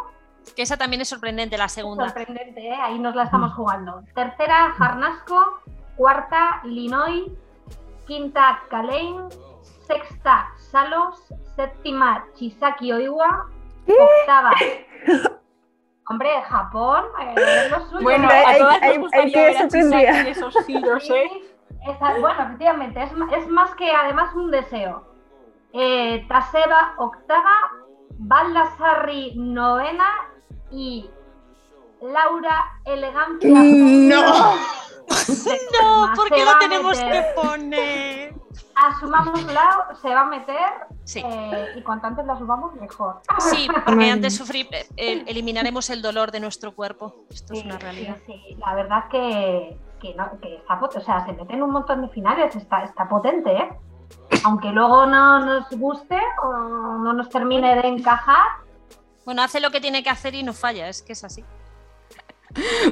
[SPEAKER 4] Que esa también es sorprendente, la segunda.
[SPEAKER 6] Sorprendente, ¿eh? Ahí nos la estamos jugando. Tercera, Jarnasco. Cuarta, Linoy. Quinta, Kalein. Sexta, Salos. Séptima, Chisaki Oiwa. Octava, Hombre, Japón, eh, lo suyo.
[SPEAKER 3] Bueno, a todas hay, nos hay, que ver esos giros, ¿eh?
[SPEAKER 6] bueno, efectivamente, es, es, más que además un deseo. Eh, Taseba, octava, Baldassarri, novena y Laura Elegancia.
[SPEAKER 1] ¡No!
[SPEAKER 4] no, ¿por qué lo tenemos que poner?
[SPEAKER 6] asumámosla, se va a meter eh, y cuanto antes la asumamos, mejor.
[SPEAKER 4] Sí, porque antes sufrir, eh, eliminaremos el dolor de nuestro cuerpo. Esto es una realidad.
[SPEAKER 6] Sí, la verdad que, que, está, o sea, se meten un montón de finales, está, está potente, ¿eh? Aunque luego no nos guste o no nos termine de encajar.
[SPEAKER 4] Bueno, hace lo que tiene que hacer y no falla, es que es así.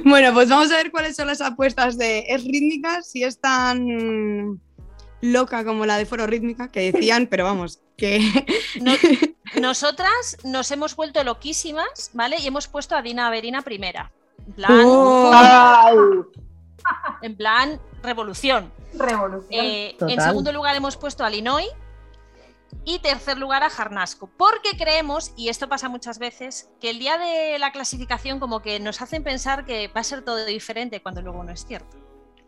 [SPEAKER 1] Bueno, pues vamos a ver cuáles son las apuestas de Es Rítmica, si están loca como la de Foro Rítmica, que decían, pero vamos, que...
[SPEAKER 4] nosotras nos hemos vuelto loquísimas, ¿vale? Y hemos puesto a Dina Averina primera. En plan...
[SPEAKER 1] Oh.
[SPEAKER 4] en plan, revolución.
[SPEAKER 6] Revolución.
[SPEAKER 4] Eh, en segundo lugar hemos puesto a Linoy y tercer lugar a Jarnasco, porque creemos, y esto pasa muchas veces, que el día de la clasificación como que nos hacen pensar que va a ser todo diferente cuando luego no es cierto.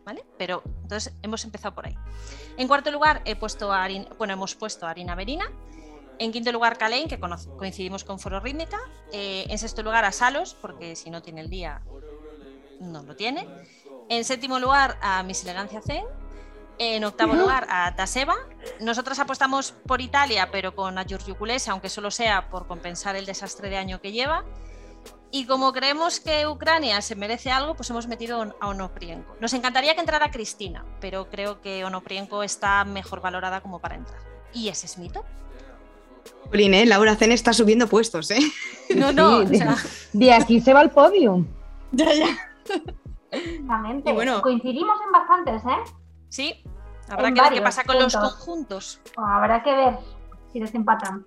[SPEAKER 4] ¿vale? Pero entonces hemos empezado por ahí. En cuarto lugar he puesto a bueno, hemos puesto a Arina Verina. En quinto lugar, Kalein, que coincidimos con Foro Rítmica. Eh, en sexto lugar, a Salos, porque si no tiene el día, no lo tiene. En séptimo lugar, a Miss Elegancia Zen. En octavo lugar, a Taseva. Nosotras apostamos por Italia, pero con a Giorgio Culese, aunque solo sea por compensar el desastre de año que lleva. Y como creemos que Ucrania se merece algo, pues hemos metido a Onoprienko. Nos encantaría que entrara Cristina, pero creo que Onoprienko está mejor valorada como para entrar. Y ese es mi top.
[SPEAKER 1] ¿eh? Laura Zen está subiendo puestos, ¿eh?
[SPEAKER 4] No, no.
[SPEAKER 5] de, aquí se va al podio.
[SPEAKER 1] Ya, ya.
[SPEAKER 6] Exactamente. Bueno, Coincidimos en bastantes, ¿eh?
[SPEAKER 4] Sí. Habrá que ver qué pasa con los conjuntos.
[SPEAKER 6] Habrá que ver si desempatan.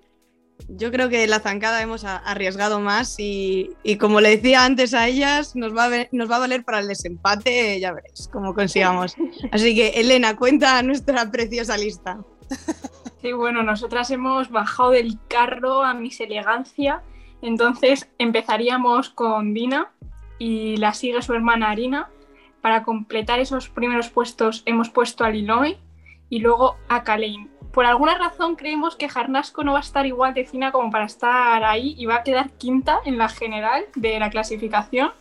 [SPEAKER 1] Yo creo que la zancada hemos arriesgado más y, como le decía antes a ellas, nos va a, nos va a valer para el desempate, ya veréis cómo consigamos. Así que, Elena, cuenta nuestra preciosa lista.
[SPEAKER 3] Sí, bueno, nosotras hemos bajado del carro a Miss Elegancia, entonces empezaríamos con Dina y la sigue su hermana Arina. Para completar esos primeros puestos hemos puesto a Liloy y luego a Kalein por alguna razón creemos que Jarnasco no va a estar igual de fina como para estar ahí y va a quedar quinta en la general de la clasificación.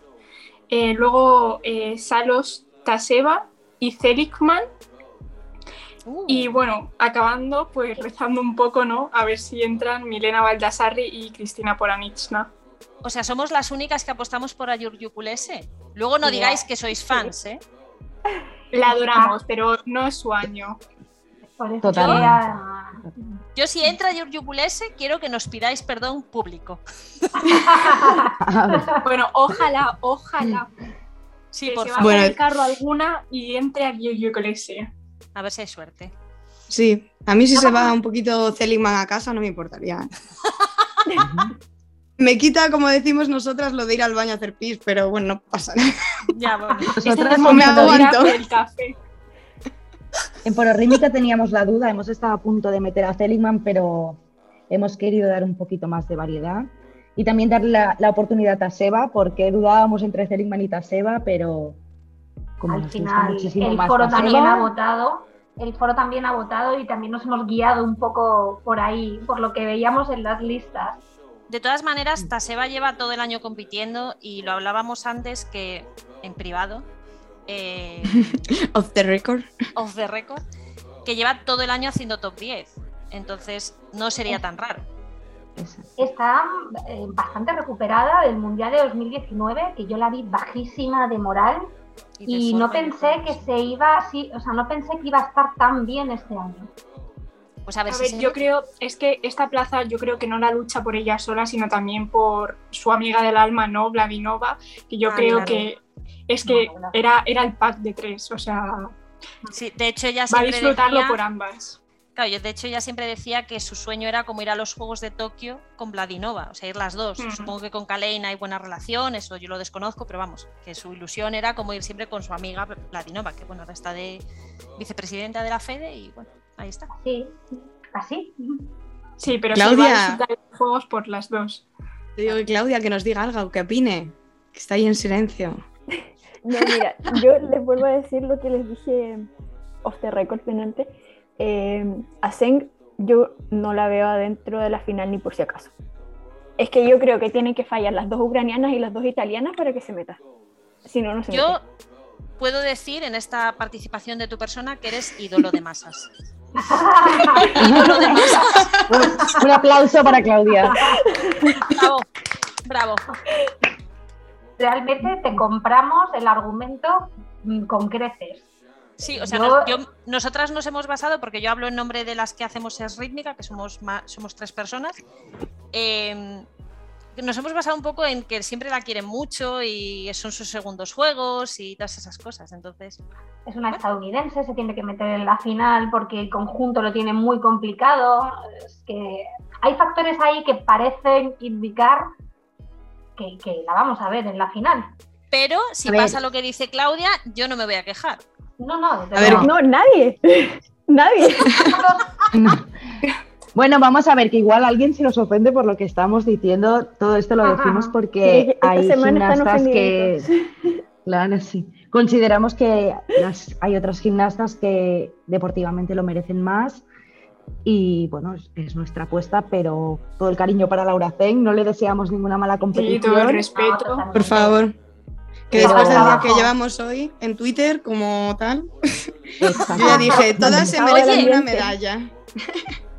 [SPEAKER 3] Eh, luego eh, Salos Taseva y Zelikman. Uh. Y bueno, acabando, pues rezando un poco, ¿no? A ver si entran Milena Baldassarri y Cristina Poranichna.
[SPEAKER 4] O sea, somos las únicas que apostamos por Ayurjukulese. Luego no digáis que sois fans, ¿eh?
[SPEAKER 3] La adoramos, pero no es su año.
[SPEAKER 4] Yo, si entra Giorgio Pulese, quiero que nos pidáis perdón público.
[SPEAKER 3] bueno, ojalá, ojalá.
[SPEAKER 4] Sí, por
[SPEAKER 3] se favor. el carro alguna y entre a Giorgio Pulese.
[SPEAKER 4] A ver si hay suerte.
[SPEAKER 1] Sí, a mí si se va un poquito Seligman a casa no me importaría. me quita, como decimos nosotras, lo de ir al baño a hacer pis, pero bueno, no pasa nada.
[SPEAKER 4] Ya, bueno.
[SPEAKER 1] Nosotras me aguanto. El café.
[SPEAKER 5] En Pororrímica teníamos la duda, hemos estado a punto de meter a Seligman, pero hemos querido dar un poquito más de variedad y también darle la, oportunidad a Seba, porque dudábamos entre Seligman y Taseba, pero
[SPEAKER 6] como al final el foro también ha votado, el foro también ha votado y también nos hemos guiado un poco por ahí, por lo que veíamos en las listas.
[SPEAKER 4] De todas maneras, Taseba lleva todo el año compitiendo y lo hablábamos antes que en privado,
[SPEAKER 1] eh, off the record.
[SPEAKER 4] Off the record. Que lleva todo el año haciendo top 10. Entonces no sería tan raro.
[SPEAKER 6] Está eh, bastante recuperada del Mundial de 2019, que yo la vi bajísima de moral y, no pensé que se iba, sí, o sea, no pensé que iba a estar tan bien este año.
[SPEAKER 3] Pues a ver, yo creo, es que esta plaza yo creo que no la lucha por ella sola, sino también por su amiga del alma, ¿no? Vladinova, que yo ah, creo que es que era, era el pack de tres, o sea.
[SPEAKER 4] Sí, de hecho ella
[SPEAKER 3] siempre. Va a disfrutarlo por ambas.
[SPEAKER 4] Claro, yo de hecho ella siempre decía que su sueño era como ir a los Juegos de Tokio con Vladinova, o sea, ir las dos. Supongo que con Kalein hay buena relación, eso yo lo desconozco, pero vamos, que su ilusión era como ir siempre con su amiga Vladinova, que bueno, ahora está de vicepresidenta de la FEDE y bueno, ahí está.
[SPEAKER 6] Sí, así.
[SPEAKER 3] Sí, pero Claudia... los Juegos por las dos.
[SPEAKER 1] Te digo que Claudia que nos diga algo, que opine, que está ahí en silencio.
[SPEAKER 2] No, mira, yo les vuelvo a decir lo que les dije off the record penante. Eh, a Zeng yo no la veo adentro de la final ni por si acaso. Es que yo creo que tienen que fallar las dos ucranianas y las dos italianas para que se meta. Si no, no se
[SPEAKER 4] Yo puedo decir en esta participación de tu persona que eres ídolo de masas.
[SPEAKER 5] ídolo de masas. Un, aplauso para Claudia.
[SPEAKER 4] Bravo, bravo
[SPEAKER 6] realmente te compramos el argumento mm, con creces.
[SPEAKER 4] Sí, o sea, nosotras nos hemos basado, porque yo hablo en nombre de las que hacemos es rítmica, que somos, somos tres personas, em, nos hemos basado un poco en que siempre la quieren mucho y son sus segundos juegos y todas esas cosas. Entonces.
[SPEAKER 6] Es una estadounidense, se tiene que meter en la final porque el conjunto lo tiene muy complicado. Es que hay factores ahí que parecen indicar que, la vamos a ver en la final.
[SPEAKER 4] Pero si pasa lo que dice Claudia, yo no me voy a quejar.
[SPEAKER 6] No, no, a
[SPEAKER 2] ver, no, nadie. nadie.
[SPEAKER 5] Bueno, vamos a ver que igual alguien se nos ofende por lo que estamos diciendo. Todo esto lo decimos porque hay gimnastas que. Claro, sí. consideramos que hay otras gimnastas que deportivamente lo merecen más y bueno, es, nuestra apuesta, pero todo el cariño para Laura Zeng, no le deseamos ninguna mala competición.
[SPEAKER 3] Sí, todo el respeto.
[SPEAKER 1] Por favor. Que después del día que llevamos hoy en Twitter, como tal, yo ya dije, todas se merecen una medalla.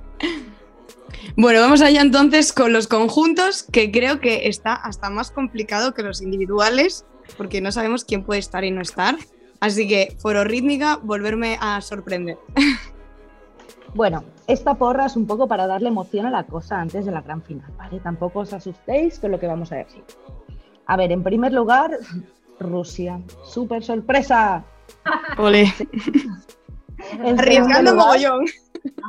[SPEAKER 1] Bueno, vamos allá entonces con los conjuntos, que creo que está hasta más complicado que los individuales, porque no sabemos quién puede estar y no estar. Así que, foro rítmica, volverme a sorprender.
[SPEAKER 5] Bueno, esta porra es un poco para darle emoción a la cosa antes de la gran final, ¿vale? Tampoco os asustéis con lo que vamos a decir. A ver, en primer lugar, Rusia. ¡Súper sorpresa!
[SPEAKER 1] Ole. Arriesgando mogollón.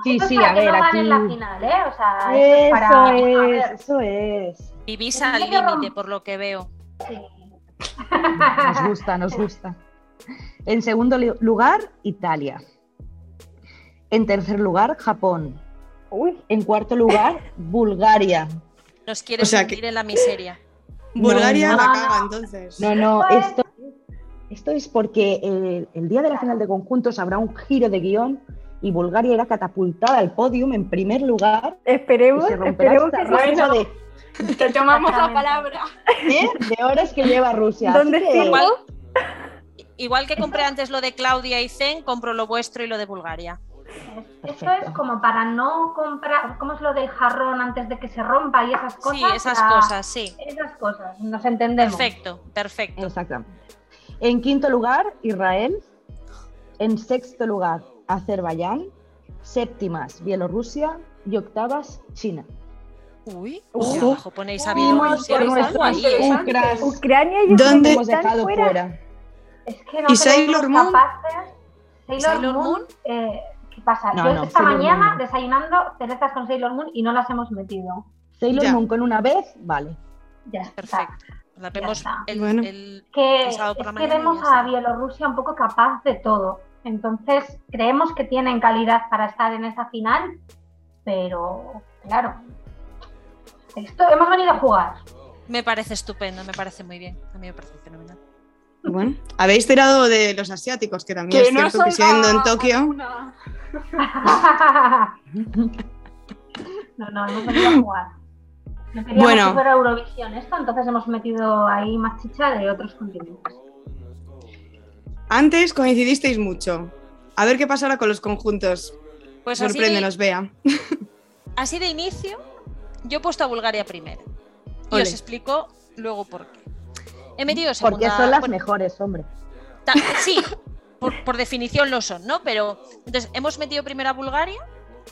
[SPEAKER 5] Sí, sí, a ver, aquí.
[SPEAKER 6] En la final, ¿eh? O sea,
[SPEAKER 5] eso, es, para... es, eso es.
[SPEAKER 4] Vivís al límite, por lo que veo. Sí.
[SPEAKER 5] Nos gusta, nos gusta. En segundo lugar, Italia. En tercer lugar, Japón. Uy. En cuarto lugar, Bulgaria.
[SPEAKER 4] Nos quiere sentir en la miseria.
[SPEAKER 1] Bulgaria la caga, entonces.
[SPEAKER 5] No, no, esto, esto es porque el, el, día de la final de conjuntos habrá un giro de guion y Bulgaria era catapultada al podium en primer lugar.
[SPEAKER 2] Esperemos, esperemos que
[SPEAKER 3] bueno, de, te tomamos la palabra.
[SPEAKER 5] ¿Eh? De horas que lleva Rusia.
[SPEAKER 2] ¿Dónde que...
[SPEAKER 4] igual, igual que compré antes lo de Claudia y Zen, compro lo vuestro y lo de Bulgaria.
[SPEAKER 6] Esto es como para no comprar, ¿cómo es lo del jarrón antes de que se rompa y esas cosas?
[SPEAKER 4] Sí, esas cosas, sí.
[SPEAKER 6] Esas cosas, nos entendemos.
[SPEAKER 4] Perfecto, perfecto.
[SPEAKER 5] Exactamente. En quinto lugar, Israel. En sexto lugar, Azerbaiyán. Séptimas, Bielorrusia. Y octavas, China.
[SPEAKER 4] Uy, abajo ponéis a Bielorrusia.
[SPEAKER 2] Ucrania y
[SPEAKER 1] ¿Dónde
[SPEAKER 5] hemos dejado fuera?
[SPEAKER 6] Es que no
[SPEAKER 1] ¿Y Sailor Moon?
[SPEAKER 6] Capaces. Sailor,
[SPEAKER 4] Sailor Moon,
[SPEAKER 6] Moon eh, ¿Qué pasa?
[SPEAKER 5] No,
[SPEAKER 6] Yo
[SPEAKER 5] no,
[SPEAKER 6] esta
[SPEAKER 5] Sailor
[SPEAKER 6] mañana
[SPEAKER 5] Moon.
[SPEAKER 6] desayunando cerezas con Sailor Moon y no las hemos metido.
[SPEAKER 5] Sailor
[SPEAKER 1] Ya.
[SPEAKER 5] Moon con una vez, vale.
[SPEAKER 6] Ya está.
[SPEAKER 4] Perfecto. La vemos
[SPEAKER 6] está.
[SPEAKER 4] el,
[SPEAKER 1] Bueno.
[SPEAKER 4] el-
[SPEAKER 6] Que,
[SPEAKER 4] el sábado por la
[SPEAKER 6] es que vemos
[SPEAKER 4] está.
[SPEAKER 6] a Bielorrusia un poco capaz de todo. Entonces, creemos que tienen calidad para estar en esa final, pero claro, esto hemos venido a jugar.
[SPEAKER 4] Me parece estupendo, me parece muy bien. A mí me parece fenomenal.
[SPEAKER 1] Bueno, habéis tirado de los asiáticos, que también
[SPEAKER 3] Que
[SPEAKER 1] es
[SPEAKER 3] no
[SPEAKER 1] cierto que siendo en Tokio.
[SPEAKER 6] no, no, hemos venido a jugar. No queríamos
[SPEAKER 1] Bueno.
[SPEAKER 6] que fuera Eurovisión esto, entonces hemos metido ahí más chicha de otros continentes.
[SPEAKER 1] Antes coincidisteis mucho. A ver qué pasará con los conjuntos.
[SPEAKER 4] Pues
[SPEAKER 1] Sorpréndenos, Bea.
[SPEAKER 4] así de inicio, yo he puesto a Bulgaria primero. Y
[SPEAKER 1] Ole.
[SPEAKER 4] os explico luego por qué. He metido
[SPEAKER 5] Porque
[SPEAKER 4] segunda.
[SPEAKER 5] son las
[SPEAKER 4] bueno,
[SPEAKER 5] mejores, hombre.
[SPEAKER 4] ta- sí, por, por definición lo son, ¿no? Pero entonces hemos metido primero a Bulgaria,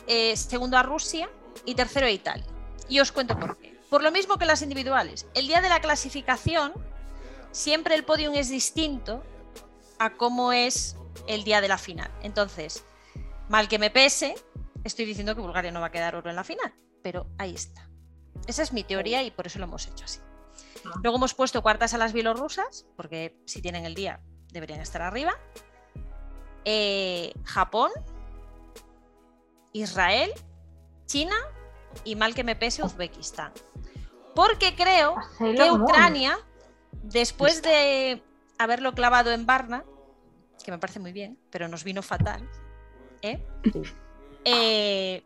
[SPEAKER 4] eh, segundo a Rusia y tercero a Italia. Y os cuento por qué. Por lo mismo que las individuales. El día de la clasificación, siempre el podium es distinto a cómo es el día de la final. Entonces, mal que me pese, estoy diciendo que Bulgaria no va a quedar oro en la final. Pero ahí está. Esa es mi teoría y por eso lo hemos hecho así. Luego hemos puesto cuartas a las bielorrusas, porque si tienen el día deberían estar arriba. Eh, Japón, Israel, China y mal que me pese Uzbekistán. Porque creo que. Ucrania, después de haberlo clavado en Varna, que me parece muy bien, pero nos vino fatal, ¿eh? Eh,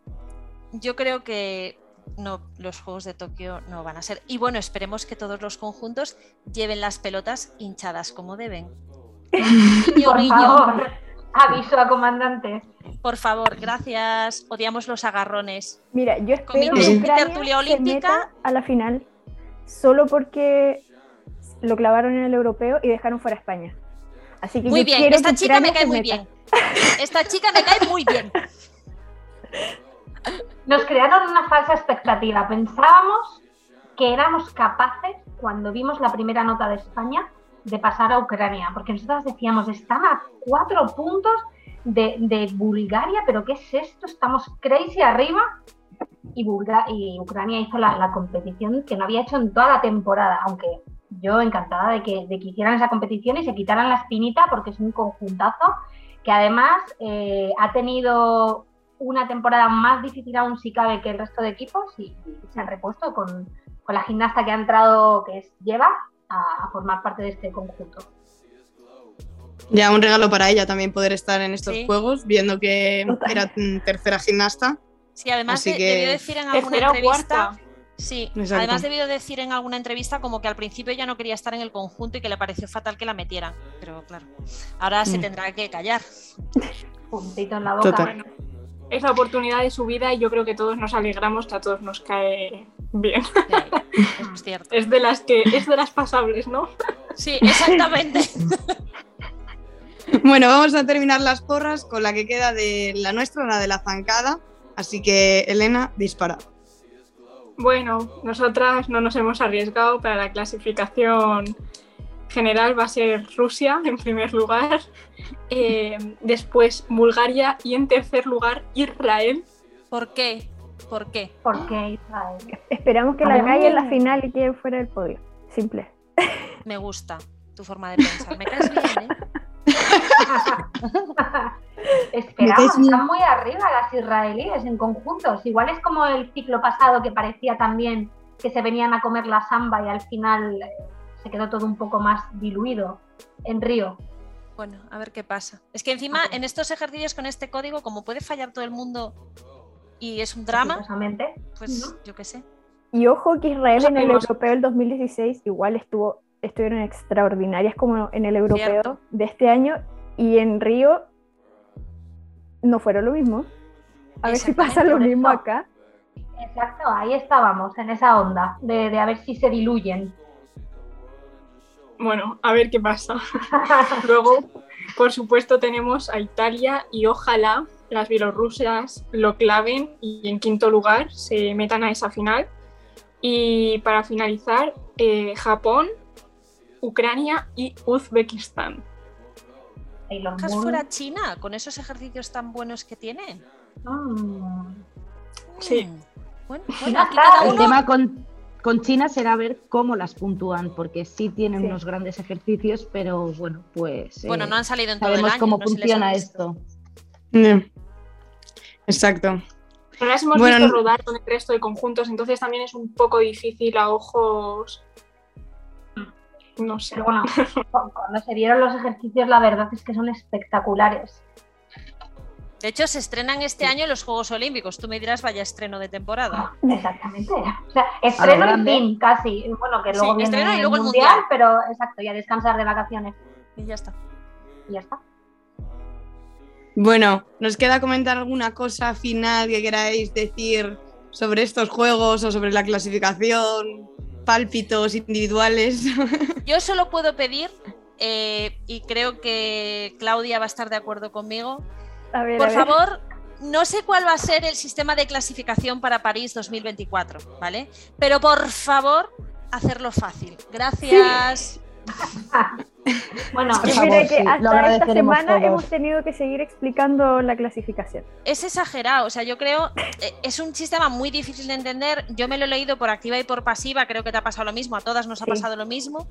[SPEAKER 4] yo creo que no, los Juegos de Tokio no van a ser. Y bueno, esperemos que todos los conjuntos lleven las pelotas hinchadas como deben. Guiño,
[SPEAKER 6] Por
[SPEAKER 4] guiño.
[SPEAKER 6] favor, aviso a comandante.
[SPEAKER 4] Por favor, gracias. Odiamos los agarrones.
[SPEAKER 2] Mira, yo espero
[SPEAKER 4] Comité
[SPEAKER 2] que
[SPEAKER 4] tertulia olímpica.
[SPEAKER 2] a la final solo porque lo clavaron en el europeo y dejaron fuera a España. Así que
[SPEAKER 4] Muy
[SPEAKER 2] yo
[SPEAKER 4] bien,
[SPEAKER 2] quiero
[SPEAKER 4] esta
[SPEAKER 2] que
[SPEAKER 4] chica me cae muy
[SPEAKER 2] meta.
[SPEAKER 4] bien. Esta chica me cae muy bien.
[SPEAKER 6] Nos crearon una falsa expectativa. Pensábamos que éramos capaces, cuando vimos la primera nota de España, de pasar a Ucrania, porque nosotros decíamos, están a cuatro puntos de, de Bulgaria, pero ¿qué es esto? Estamos crazy arriba. Y, Bulga- y Ucrania hizo la, la competición que no había hecho en toda la temporada, aunque yo encantada de que, de que hicieran esa competición y se quitaran la espinita porque es un conjuntazo que además eh, ha tenido una temporada más difícil aún si cabe que el resto de equipos y, y se han repuesto con, con la gimnasta que ha entrado, que es Lleva, a, a formar parte de este conjunto.
[SPEAKER 1] Ya un regalo para ella también poder estar en estos juegos, viendo que era tercera gimnasta.
[SPEAKER 4] Sí, además de, debió decir en alguna entrevista. Sí, además debió decir en alguna entrevista como que al principio ya no quería estar en el conjunto y que le pareció fatal que la metieran. Pero claro, ahora se mm. tendrá que callar.
[SPEAKER 6] Puntito en la boca.
[SPEAKER 3] es la oportunidad de su vida y yo creo que todos nos alegramos que a todos nos cae bien.
[SPEAKER 4] es cierto.
[SPEAKER 3] es de las que es de las pasables, ¿no?
[SPEAKER 4] Sí, exactamente.
[SPEAKER 1] bueno, vamos a terminar las porras con la que queda de la nuestra, la de la zancada. Así que, Elena, dispara.
[SPEAKER 3] Bueno, nosotras no nos hemos arriesgado para la clasificación general. Va a ser Rusia en primer lugar, eh, después Bulgaria y en tercer lugar Israel.
[SPEAKER 4] ¿Por qué? ¿Por qué?
[SPEAKER 6] ¿Por qué Israel?
[SPEAKER 2] Esperamos que la gane en la final y quede fuera del podio. Simple.
[SPEAKER 4] Me gusta tu forma de pensar. Me caes bien, ¿eh?
[SPEAKER 6] Esperamos, están muy arriba las israelíes en conjuntos. Igual es como el ciclo pasado que parecía también que se venían a comer la samba y al final eh, se quedó todo un poco más diluido en Río.
[SPEAKER 4] Bueno, a ver qué pasa. Es que encima en estos ejercicios con este código, como puede fallar todo el mundo y es un drama, pues yo qué sé.
[SPEAKER 2] Y ojo que Israel en el europeo del 2016 igual estuvo estuvieron extraordinarias como en el europeo de este año y en Río no fueron lo mismo. A ver si pasa lo mismo acá.
[SPEAKER 6] Exacto, ahí estábamos, en esa onda, de, de a ver si se diluyen.
[SPEAKER 3] Bueno, a ver qué pasa. Luego, por supuesto, tenemos a Italia y ojalá las bielorrusas lo claven y en quinto lugar se metan a esa final. Y para finalizar, eh, Japón Ucrania y Uzbekistán.
[SPEAKER 4] ¿Dejas fuera China con esos ejercicios tan buenos que tiene?
[SPEAKER 3] Ah. Sí. Mm.
[SPEAKER 5] Bueno, El tema con, China será ver cómo las puntúan, porque sí tienen unos grandes ejercicios, pero bueno, pues.
[SPEAKER 4] Bueno, no han salido en todo el
[SPEAKER 5] año. cómo funciona esto.
[SPEAKER 1] Exacto.
[SPEAKER 3] Pero las hemos visto rodar con el resto de conjuntos, entonces también es un poco difícil a ojos no sé.
[SPEAKER 6] bueno, cuando se vieron los ejercicios, la verdad es que son espectaculares.
[SPEAKER 4] De hecho, se estrenan este año los Juegos Olímpicos. Tú me dirás, vaya estreno de temporada.
[SPEAKER 6] Exactamente. O sea, estreno en fin, casi. Bueno, que luego viene el, mundial, mundial, pero exacto, ya descansar de vacaciones.
[SPEAKER 4] Y ya está.
[SPEAKER 6] Y ya está.
[SPEAKER 1] Bueno, nos queda comentar alguna cosa final que queráis decir sobre estos juegos o sobre la clasificación pálpitos individuales.
[SPEAKER 4] Yo solo puedo pedir, eh, y creo que Claudia va a estar de acuerdo conmigo, por favor, no sé cuál va a ser el sistema de clasificación para París 2024, ¿vale? Pero por favor, hacerlo fácil. Gracias.
[SPEAKER 2] bueno, mire que hasta esta semana hemos tenido que seguir explicando la clasificación.
[SPEAKER 4] Es exagerado, o sea, yo creo, eh, es un sistema muy difícil de entender. Yo me lo he leído por activa y por pasiva, creo que te ha pasado lo mismo, a todas nos ha pasado lo mismo.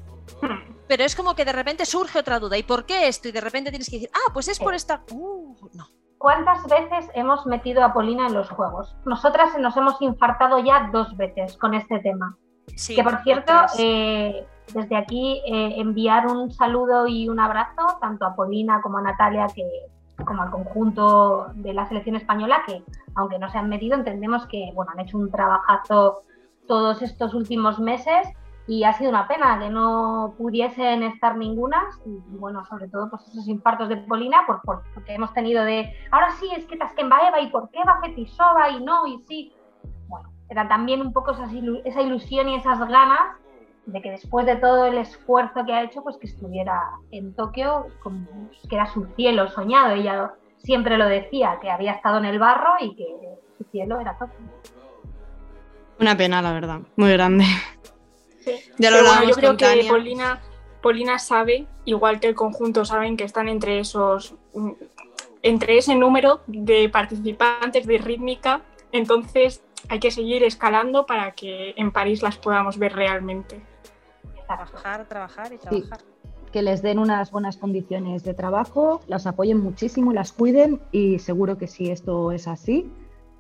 [SPEAKER 4] Pero es como que de repente surge otra duda, ¿y por qué esto? Y de repente tienes que decir, ah, pues es por esta. Uh, no.
[SPEAKER 6] ¿Cuántas veces hemos metido a Polina en los juegos? Nosotras nos hemos infartado ya dos veces con este tema. Sí, que por cierto, eh, desde aquí eh, enviar un saludo y un abrazo tanto a Polina como a Natalia que, como al conjunto de la selección española que aunque no se han metido entendemos que bueno han hecho un trabajazo todos estos últimos meses y ha sido una pena que no pudiesen estar ninguna y, bueno sobre todo pues esos infartos de Polina por, porque hemos tenido de ahora sí es que Eva y por qué va Fetisova y no y sí bueno era también un poco esa ilusión y esas ganas de que después de todo el esfuerzo que ha hecho, pues que estuviera en Tokio, como que era su cielo soñado. Ella siempre lo decía, que había estado en el barro y que su cielo era Tokio.
[SPEAKER 1] Una pena, la verdad, muy grande.
[SPEAKER 3] Ya lo bueno, yo creo que Polina, Polina sabe, igual que el conjunto saben que están entre esos entre ese número de participantes de rítmica, entonces hay que seguir escalando para que en París las podamos ver realmente.
[SPEAKER 4] Trabajar, trabajar y trabajar.
[SPEAKER 5] que les den unas buenas condiciones de trabajo, las apoyen muchísimo, las cuiden y seguro que si esto es así,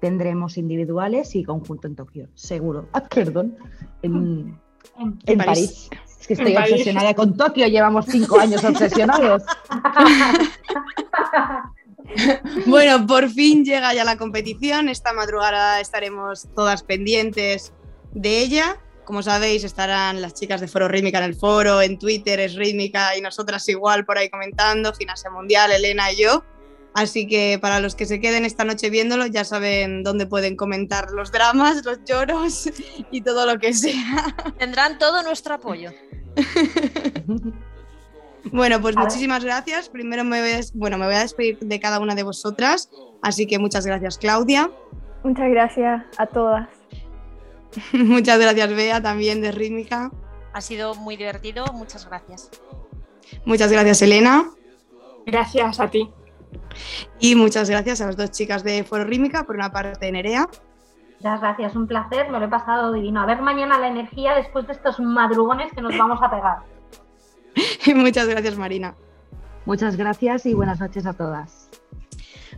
[SPEAKER 5] tendremos individuales y conjunto en Tokio, seguro. Ah, perdón, en,
[SPEAKER 6] París.
[SPEAKER 5] Es que estoy obsesionada con Tokio, llevamos cinco años obsesionados.
[SPEAKER 1] bueno, por fin llega ya la competición. Esta madrugada estaremos todas pendientes de ella. Como sabéis, estarán las chicas de Foro Rítmica en el foro, en Twitter es Rítmica y nosotras igual por ahí comentando, Gimnasia Mundial, Elena y yo. Así que para los que se queden esta noche viéndolo, ya saben dónde pueden comentar los dramas, los lloros y todo lo que sea.
[SPEAKER 4] Tendrán todo nuestro apoyo.
[SPEAKER 1] bueno, pues muchísimas gracias. Primero me voy, a, bueno, me voy a despedir de cada una de vosotras. Así que muchas gracias, Claudia.
[SPEAKER 2] Muchas gracias a todas.
[SPEAKER 1] muchas gracias, Bea, también de Rítmica.
[SPEAKER 4] Ha sido muy divertido. Muchas gracias.
[SPEAKER 1] Muchas gracias, Elena.
[SPEAKER 3] Gracias a ti.
[SPEAKER 1] Y muchas gracias a las dos chicas de Foro Rímica, por una parte Nerea.
[SPEAKER 6] Muchas gracias, un placer, me lo he pasado divino. A ver mañana la energía después de estos madrugones que nos vamos a pegar.
[SPEAKER 1] Y muchas gracias, Marina.
[SPEAKER 5] Muchas gracias y buenas noches a todas.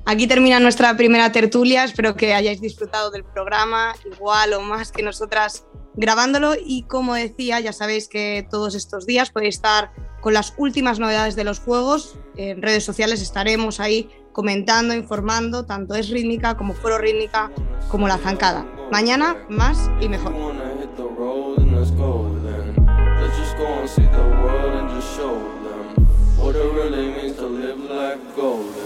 [SPEAKER 1] Aquí termina nuestra primera tertulia. Espero que hayáis disfrutado del programa, igual o más que nosotras grabándolo. Y como decía, ya sabéis que todos estos días podéis estar con las últimas novedades de los juegos. En redes sociales estaremos ahí comentando, informando, tanto es rítmica como foro rítmica como la zancada. Mañana más y mejor. what it really means to live golden.